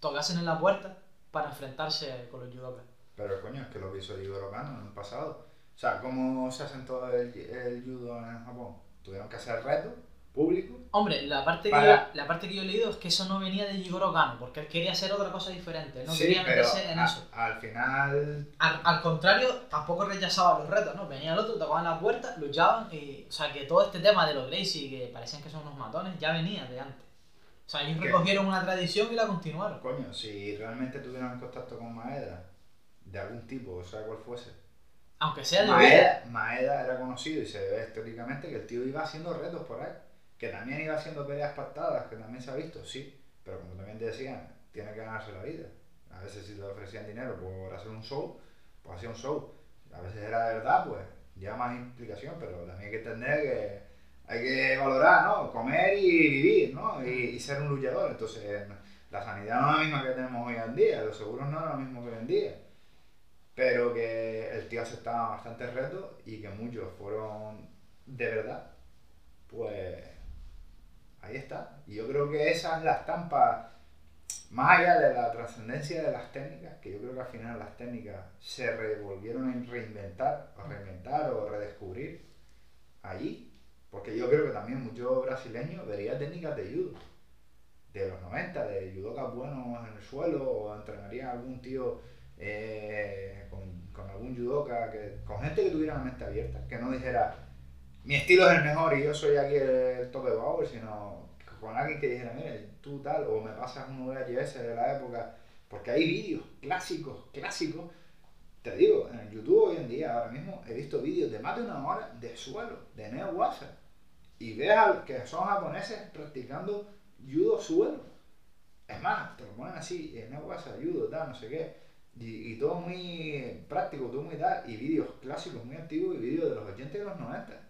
tocasen en la puerta para enfrentarse con los judokas. Pero coño, es que lo que hizo Judo en el pasado. O sea, ¿cómo se asentó el, el judo en Japón? Tuvieron que hacer retos público. Hombre, la parte, que yo, la parte que yo he leído es que eso no venía de Jigoro Kano, porque él quería hacer otra cosa diferente, no quería meterse en eso. Al final. Al, contrario, tampoco rechazaba los retos, ¿no? Venía el otro, tocaban la puerta, luchaban, y. O sea, que todo este tema de los Gracie, que parecían que son unos matones, ya venía de antes. O sea, ellos recogieron una tradición y la continuaron. Coño, si realmente tuvieran contacto con Maeda, de algún tipo, o sea, cual fuese. Aunque sea de Maeda, Maeda era conocido y se ve históricamente que el tío iba haciendo retos por ahí. Que también iba haciendo peleas pactadas, que también se ha visto, sí, pero como también te decían, tiene que ganarse la vida. A veces si te ofrecían dinero por hacer un show, pues hacía un show. A veces era de verdad, pues lleva más implicación, pero también hay que entender que hay que valorar, ¿no? Comer y vivir, ¿no? Y, ser un luchador. Entonces, la sanidad no es la misma que tenemos hoy en día, los seguros no es lo mismo que hoy en día. Pero que el tío aceptaba bastantes retos y que muchos fueron de verdad, pues ahí está. Y yo creo que esa es la estampa, más allá de la trascendencia de las técnicas, que yo creo que al final las técnicas se volvieron a reinventar, o reinventar o redescubrir allí. Porque yo creo que también muchos brasileños verían técnicas de judo de los 90, de judokas buenos en el suelo, o entrenaría algún tío eh, con, con, algún judoka, que, con gente que tuviera la mente abierta, que no dijera, mi estilo es el mejor y yo soy aquí el, tope power, sino con alguien que dijera, mira, tú tal, o me pasas un VHS de la época, porque hay vídeos clásicos, clásicos, te digo, en YouTube hoy en día, ahora mismo, he visto vídeos de más de una hora de suelo, de Neo Wasa, y ves que son japoneses practicando judo suelo. Es más, te lo ponen así, Neo Wasa, judo, tal, no sé qué, y, y, todo muy práctico, todo muy tal, y vídeos clásicos muy antiguos y vídeos de los 80 y de los 90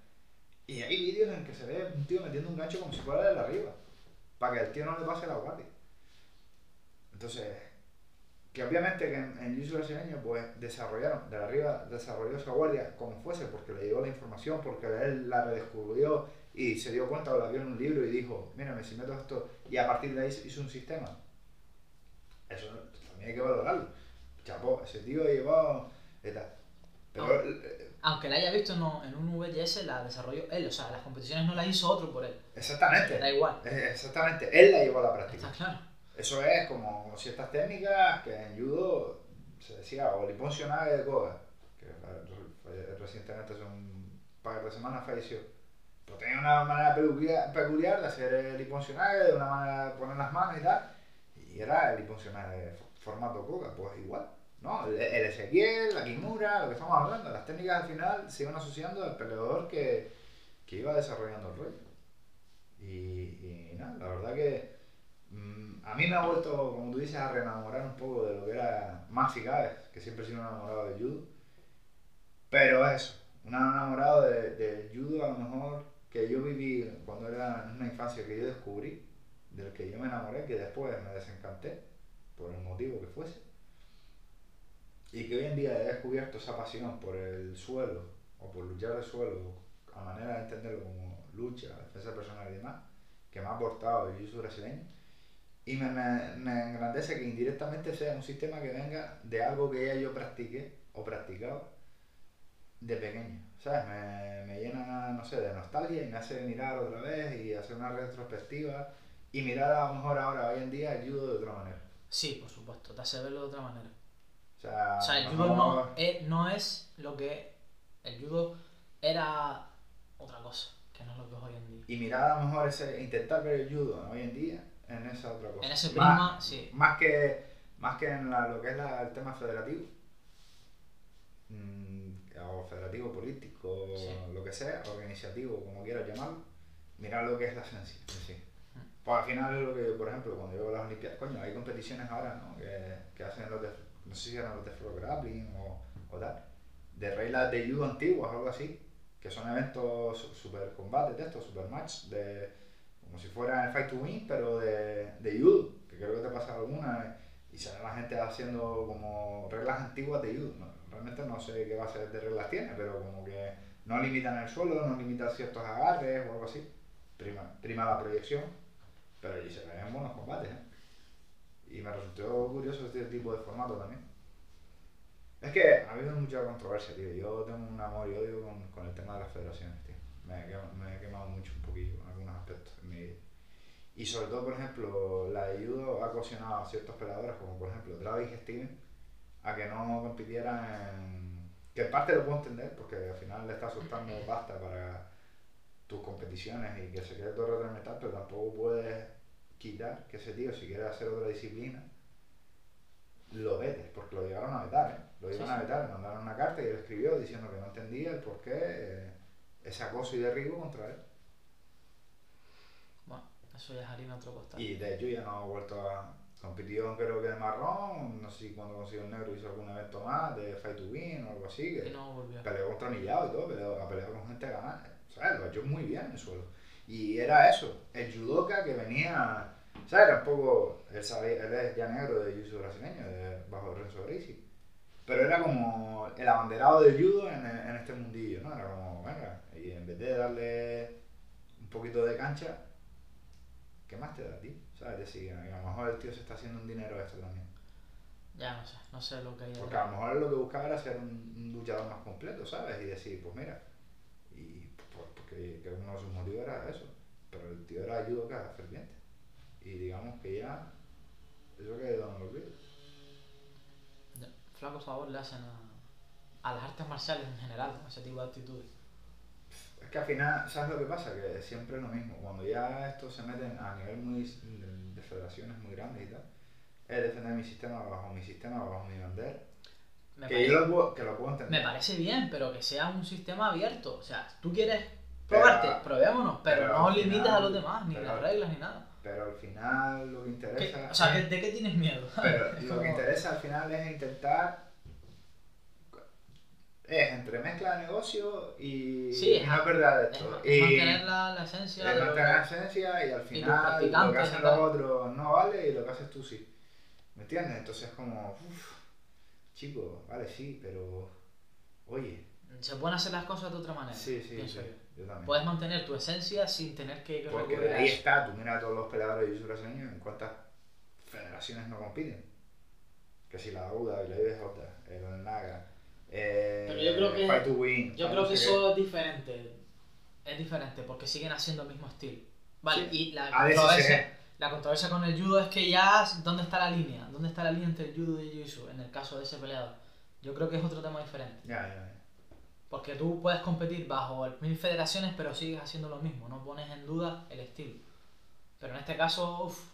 y hay vídeos en que se ve un tío metiendo un gancho como si fuera de arriba, para que el tío no le pase la guardia. Entonces, que obviamente que en, en Jiu brasileño pues desarrollaron, de arriba desarrolló esa guardia como fuese, porque le llegó la información, porque él la redescubrió y se dio cuenta o la vio en un libro y dijo, mírame, si meto esto, y a partir de ahí hizo un sistema. Eso también hay que valorarlo. Chapó, ese tío llevó... Pero, aunque la haya visto en un VHS, la desarrolló él. O sea, las competiciones no las hizo otro por él. Exactamente. Da igual. Exactamente. Él la llevó a la práctica. Está claro. Eso es como ciertas técnicas que en judo se decía, o Sionage de Koga, que eh, recientemente hace un par de semanas falleció. Pues tenía una manera peculiar, peculiar de hacer el Sionage, de una manera de poner las manos y tal, y era el Sionage formato Koga, pues igual. ¿no? El, el Ezequiel, la Kimura, lo que estamos hablando, las técnicas al final se iban asociando al peleador que, que iba desarrollando el rollo. Y, y nada, la verdad que mm, a mí me ha vuelto, como tú dices, a reenamorar un poco de lo que era más cabe, que siempre he sido enamorado del judo. Pero eso, un enamorado del de judo a lo mejor que yo viví cuando era en una infancia que yo descubrí, del que yo me enamoré, que después me desencanté, por el motivo que fuese. Y que hoy en día he descubierto esa pasión por el suelo, o por luchar el suelo, a manera de entenderlo como lucha, defensa personal y demás, que me ha aportado el jiu brasileño. Y me, me, me, engrandece que indirectamente sea un sistema que venga de algo que ya yo practiqué o practicaba de pequeño. ¿Sabes? Me, me llena, no sé, de nostalgia y me hace mirar otra vez y hacer una retrospectiva y mirar a lo mejor ahora, hoy en día, el judo de otra manera. Sí, por supuesto, te hace verlo de otra manera. O sea, O sea, el judo no es, no es lo que. El judo era otra cosa, que no es lo que es hoy en día. Y mirar a lo mejor ese, intentar ver el judo hoy en día en esa otra cosa. En ese Más- prisma, sí. Más que, más que en la- lo que es la- el tema federativo, mm, o federativo político, Sí. lo que sea, o iniciativo, como quieras llamarlo, mirar lo que es la esencia. en sí. Pues al final lo que, por ejemplo, cuando yo veo las Olimpiadas, coño, hay competiciones ahora, ¿no? Que, que hacen los de, no sé si eran los de Flow Grappling o, o tal, de reglas de judo antiguas o algo así, que son eventos su- super combates de estos, super match, de, como si fuera el Fight to Win, pero de, de judo, que creo que te pasa alguna, y sale la gente haciendo como reglas antiguas de judo. No, realmente no sé qué base de reglas tiene, pero como que no limitan el suelo, no limitan ciertos agarres o algo así. Prima, prima la proyección, pero allí se ven buenos combates. ¿eh? Y me resultó curioso este tipo de formato también. Es que ha habido mucha controversia, tío. Yo tengo un amor y odio con, con el tema de las federaciones, tío. Me he, quemado, me he quemado mucho un poquillo en algunos aspectos en mi vida. Y sobre todo, por ejemplo, la de judo ha coaccionado a ciertos peleadores, como por ejemplo Travis Steven, a que no compitieran en... Que en parte lo puedo entender, porque al final le está soltando pasta para tus competiciones y que se quede todo metal, pero tampoco puedes quitar que ese tío, si quiere hacer otra disciplina, lo vetes, porque lo llegaron a vetar, ¿eh? Lo Sí, iban a sí. vetar, le mandaron una carta y él escribió diciendo que no entendía el por qué eh, ese acoso y derribo contra él. Bueno, eso ya es harina otro costal. Y de hecho ya no ha vuelto a... Compitió creo que de marrón, no sé si cuando consiguió el negro hizo algún evento más de Fight to Win o algo así, que Y no volvió. peleó contra Millao y todo, peleó, ha peleado con gente ganada, ¿sabes? Lo ha hecho muy bien en el suelo. Y era eso, el judoka que venía, ¿sabes? Era un poco, él, sabía, él es ya negro de jiu brasileño, de, bajo Renzo Gracie. Pero era como el abanderado del judo en, en este mundillo, ¿no? Era como, venga, y en vez de darle un poquito de cancha, ¿qué más te da, tío? ¿Sabes? Es decir, a lo mejor el tío se está haciendo un dinero extra también. Ya no sé, no sé lo que hay. Porque a lo mejor lo que buscaba era ser un, un luchador más completo, ¿sabes? Y decir, pues mira, porque que uno de sus motivos era eso, pero el tío era judoka ferviente. Y digamos que ya, eso quedó en el olvido. Ya, Flaco favor le hacen a, a las artes marciales en general, ese tipo de actitudes. Es que al final, ¿sabes lo que pasa? Que siempre es lo mismo. Cuando ya esto se meten a nivel muy de, de federaciones muy grandes y tal, es defender mi sistema bajo mi sistema, bajo mi bandera. Me, Que parece, yo lo puedo, que lo puedo me entender. parece bien, pero que sea un sistema abierto. O sea, tú quieres Pero- probarte, probémonos, pero, pero no limites final- a los demás, ni pero- las reglas, ni nada. Pero al final lo que ¿Qué- interesa. o sea, ¿qué- ¿de qué tienes miedo? Pero lo que interesa al final es intentar. Es entre mezcla de negocio y, Sí, y no perder Es, esto. es y mantener la, la esencia es mantener la esencia y al final lo que hacen y los otros no vale y lo que haces tú sí. ¿Me entiendes? Entonces es como. Uff, chico, vale, sí, pero. Oye. Se pueden hacer las cosas de otra manera, Sí, sí, pienso sí. yo. Yo también. Puedes mantener tu esencia sin tener que que Porque de ahí está, tú mira a todos los peleadores de jiu brasileño en cuántas federaciones no compiten. Que si la UDA, la IBJ, el Naga, eh, Pero yo creo que- Fight to Win. Yo creo no que eso es diferente. Es diferente porque siguen haciendo el mismo estilo. Vale, Sí. y la controversia, La controversia con el judo es que ya, ¿dónde está la línea? ¿Dónde está la línea entre el judo y el jiu en el caso de ese peleador? Yo creo que es otro tema diferente. Ya, ya, ya. Porque tú puedes competir bajo mil federaciones, pero sigues haciendo lo mismo, no pones en duda el estilo. Pero en este caso, uff,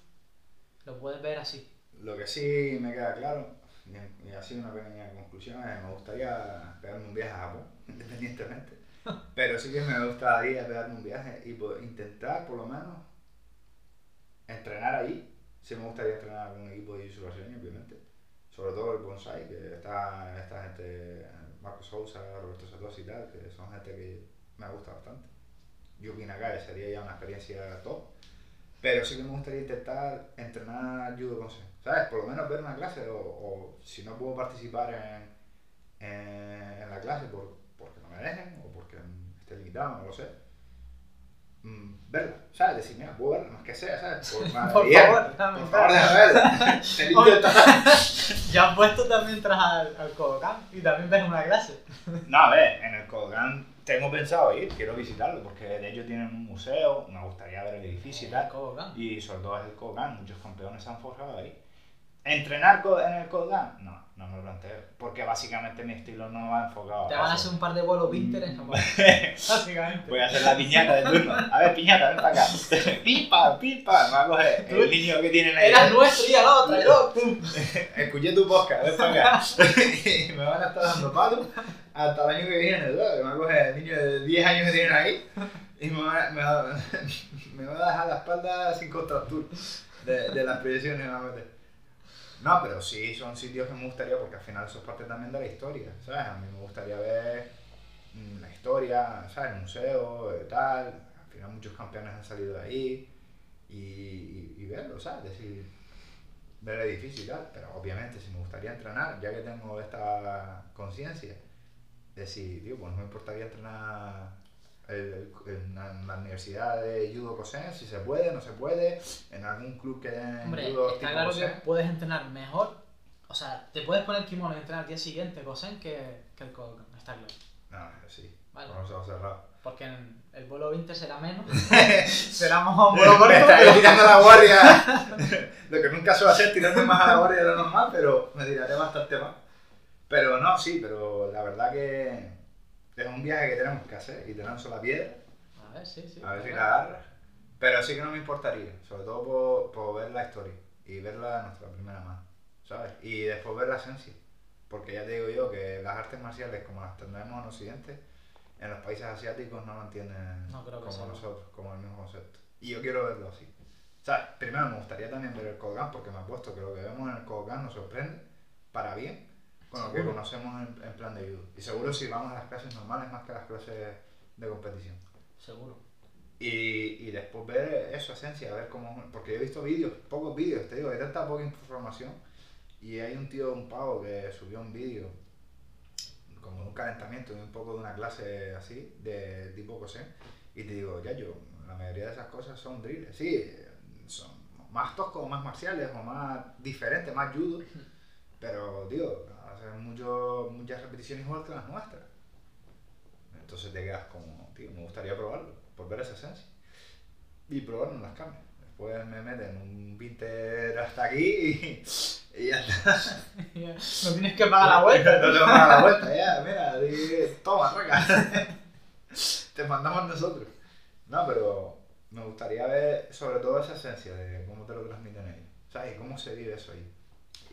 lo puedes ver así. Lo que sí me queda claro, y- así una pequeña conclusión, es que me gustaría pegarme un viaje a Japón, independientemente. Pero sí que me gustaría pegarme un viaje y intentar, por lo menos, entrenar ahí. Sí me gustaría entrenar con un equipo de jiu brasileño, obviamente. Sobre todo el Bonsai, que está esta gente, Marco Sousa, Roberto Satoshi y tal, que son gente que me gusta bastante. Yuki Nagai sería ya una experiencia top. Pero sí que me gustaría intentar entrenar judo con sen, ¿sabes? Por lo menos ver una clase o, o si no puedo participar en, en, en la clase por, porque no me dejen o porque esté limitado, no lo sé. Mm, verla, ¿sabes? Decir, mira, puedo verla, más que sea, ¿sabes? Por, Por bien, favor, dame por favor, déjame verla. Te Ya has puesto también entras al, al Kodokan y también ves una clase. No, a ver, en el Kodokan tengo pensado ir, quiero visitarlo porque de ellos tienen un museo, me gustaría ver el edificio y tal. Y sobre todo es el Kodokan, muchos campeones se han forjado ahí. ¿Entrenar en el Kodokan? No, no me lo planteo. Porque básicamente mi estilo no va enfocado Te van a hacer un par de vuelos Pinter en Japón. Básicamente. Voy a hacer la piñata de turno. A ver, piñata, ven para acá. Pipa, pipa. Me va a coger el niño que tienen ahí. Era nuestro y al otro, luego, pum. Escuché tu podcast, ven para acá. y me van a estar dando palos hasta el año que viene. ¿no? Me va a coger el niño de 10 años que tienen ahí y me va, me va, me va a dejar la espalda sin contractura de, de las proyecciones que me va a meter. No, pero sí, son sitios que me gustaría porque al final eso es parte también de la historia, ¿sabes? A mí me gustaría ver mm, la historia, ¿sabes? El museo, eh, tal. Al final muchos campeones han salido de ahí y, y, y verlo, ¿sabes? Decir, ver el edificio y tal, pero obviamente si me gustaría entrenar, ya que tengo esta conciencia, decir, tío, pues no me importaría entrenar el- en, la, en la universidad de judo Kosen, si se puede, no se puede, en algún club que den Hombre, judo está claro que Kosen. puedes entrenar mejor. O sea, te puedes poner kimono y entrenar al día siguiente Kosen que, que el Kodokan, está claro. No, sí, Vale. con los ojos cerrados. Porque en el vuelo 20 será menos. será más un vuelo corto. me está pero- tirando la guardia. lo que nunca suelo hacer, tirando más a la guardia de lo normal, pero me tiraré bastante más. Pero no, sí, pero la verdad que es un viaje que tenemos que hacer y tenemos la piedra, A ver, sí, sí. a ver si la agarras. Pero sí que no me importaría, sobre todo por, por ver la historia y verla de nuestra primera mano, ¿sabes? Y después ver la esencia. Porque ya te digo yo que las artes marciales como las tenemos en Occidente, en los países asiáticos no lo entienden No creo que como sea. nosotros, como el mismo concepto. Y yo quiero verlo así. Sea, primero me gustaría también ver el Kodokan porque me apuesto que lo que vemos en el Kodokan nos sorprende para bien con lo que conocemos en, en plan de judo. Y seguro si vamos a las clases normales más que a las clases de competición. Seguro. Y, y después ver eso, esencia, ver cómo. Porque yo he visto vídeos, pocos vídeos, te digo, hay tanta poca información. Y hay un tío, un pavo, que subió un vídeo como de un calentamiento, de un poco de una clase así, de tipo Cosen. Y te digo, ya yo, la mayoría de esas cosas son drills. Sí, son más toscos, más marciales, o más diferentes, más judo. Pero, tío, mucho, muchas repeticiones igual que las nuestras. Entonces te quedas como, tío, me gustaría probarlo, por ver esa esencia. Y probarlo en las carnes. Después me meten un Pinter hasta aquí y, y ya está. no tienes que pagar la vuelta. No te vamos a dar la vuelta ya, mira, toma, raca. Te mandamos nosotros. No, pero me gustaría ver sobre todo esa esencia de cómo te lo transmiten ellos. ¿Sabes? Cómo se vive eso ahí.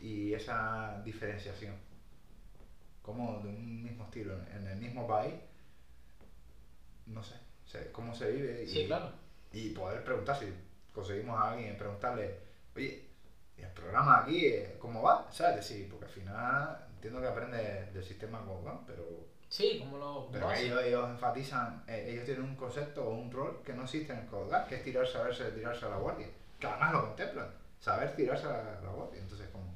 Y esa diferenciación. Cómo de un mismo estilo, en el mismo país, no sé, se- cómo se vive. Y, Sí, claro. y poder preguntar si conseguimos a alguien, preguntarle, oye, ¿y el programa aquí eh, cómo va? ¿Sabes? Decir, porque al final entiendo que aprende del sistema como va, pero, Sí, como lo. como pero ellos, ellos enfatizan, eh, ellos tienen un concepto o un rol que no existe en el Kodokan, que es tirar, saberse tirarse a la guardia. Que además lo contemplan, saber tirarse a la guardia. Entonces, como,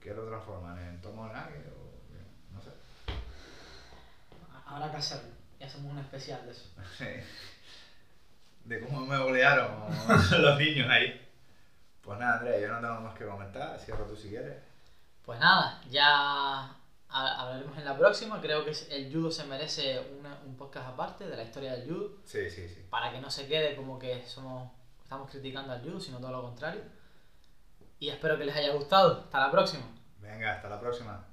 ¿qué lo transforman? ¿En tomo de nadie? Habrá que hacerlo. Y hacemos un especial de eso. de cómo me golearon los niños ahí. Pues nada, Andrea, yo no tengo más que comentar. Cierra tú si quieres. Pues nada, ya ha- hablaremos en la próxima. Creo que el judo se merece una- un podcast aparte de la historia del judo. Sí, sí, sí. Para que no se quede como que somos estamos criticando al judo, sino todo lo contrario. Y espero que les haya gustado. Hasta la próxima. Venga, hasta la próxima.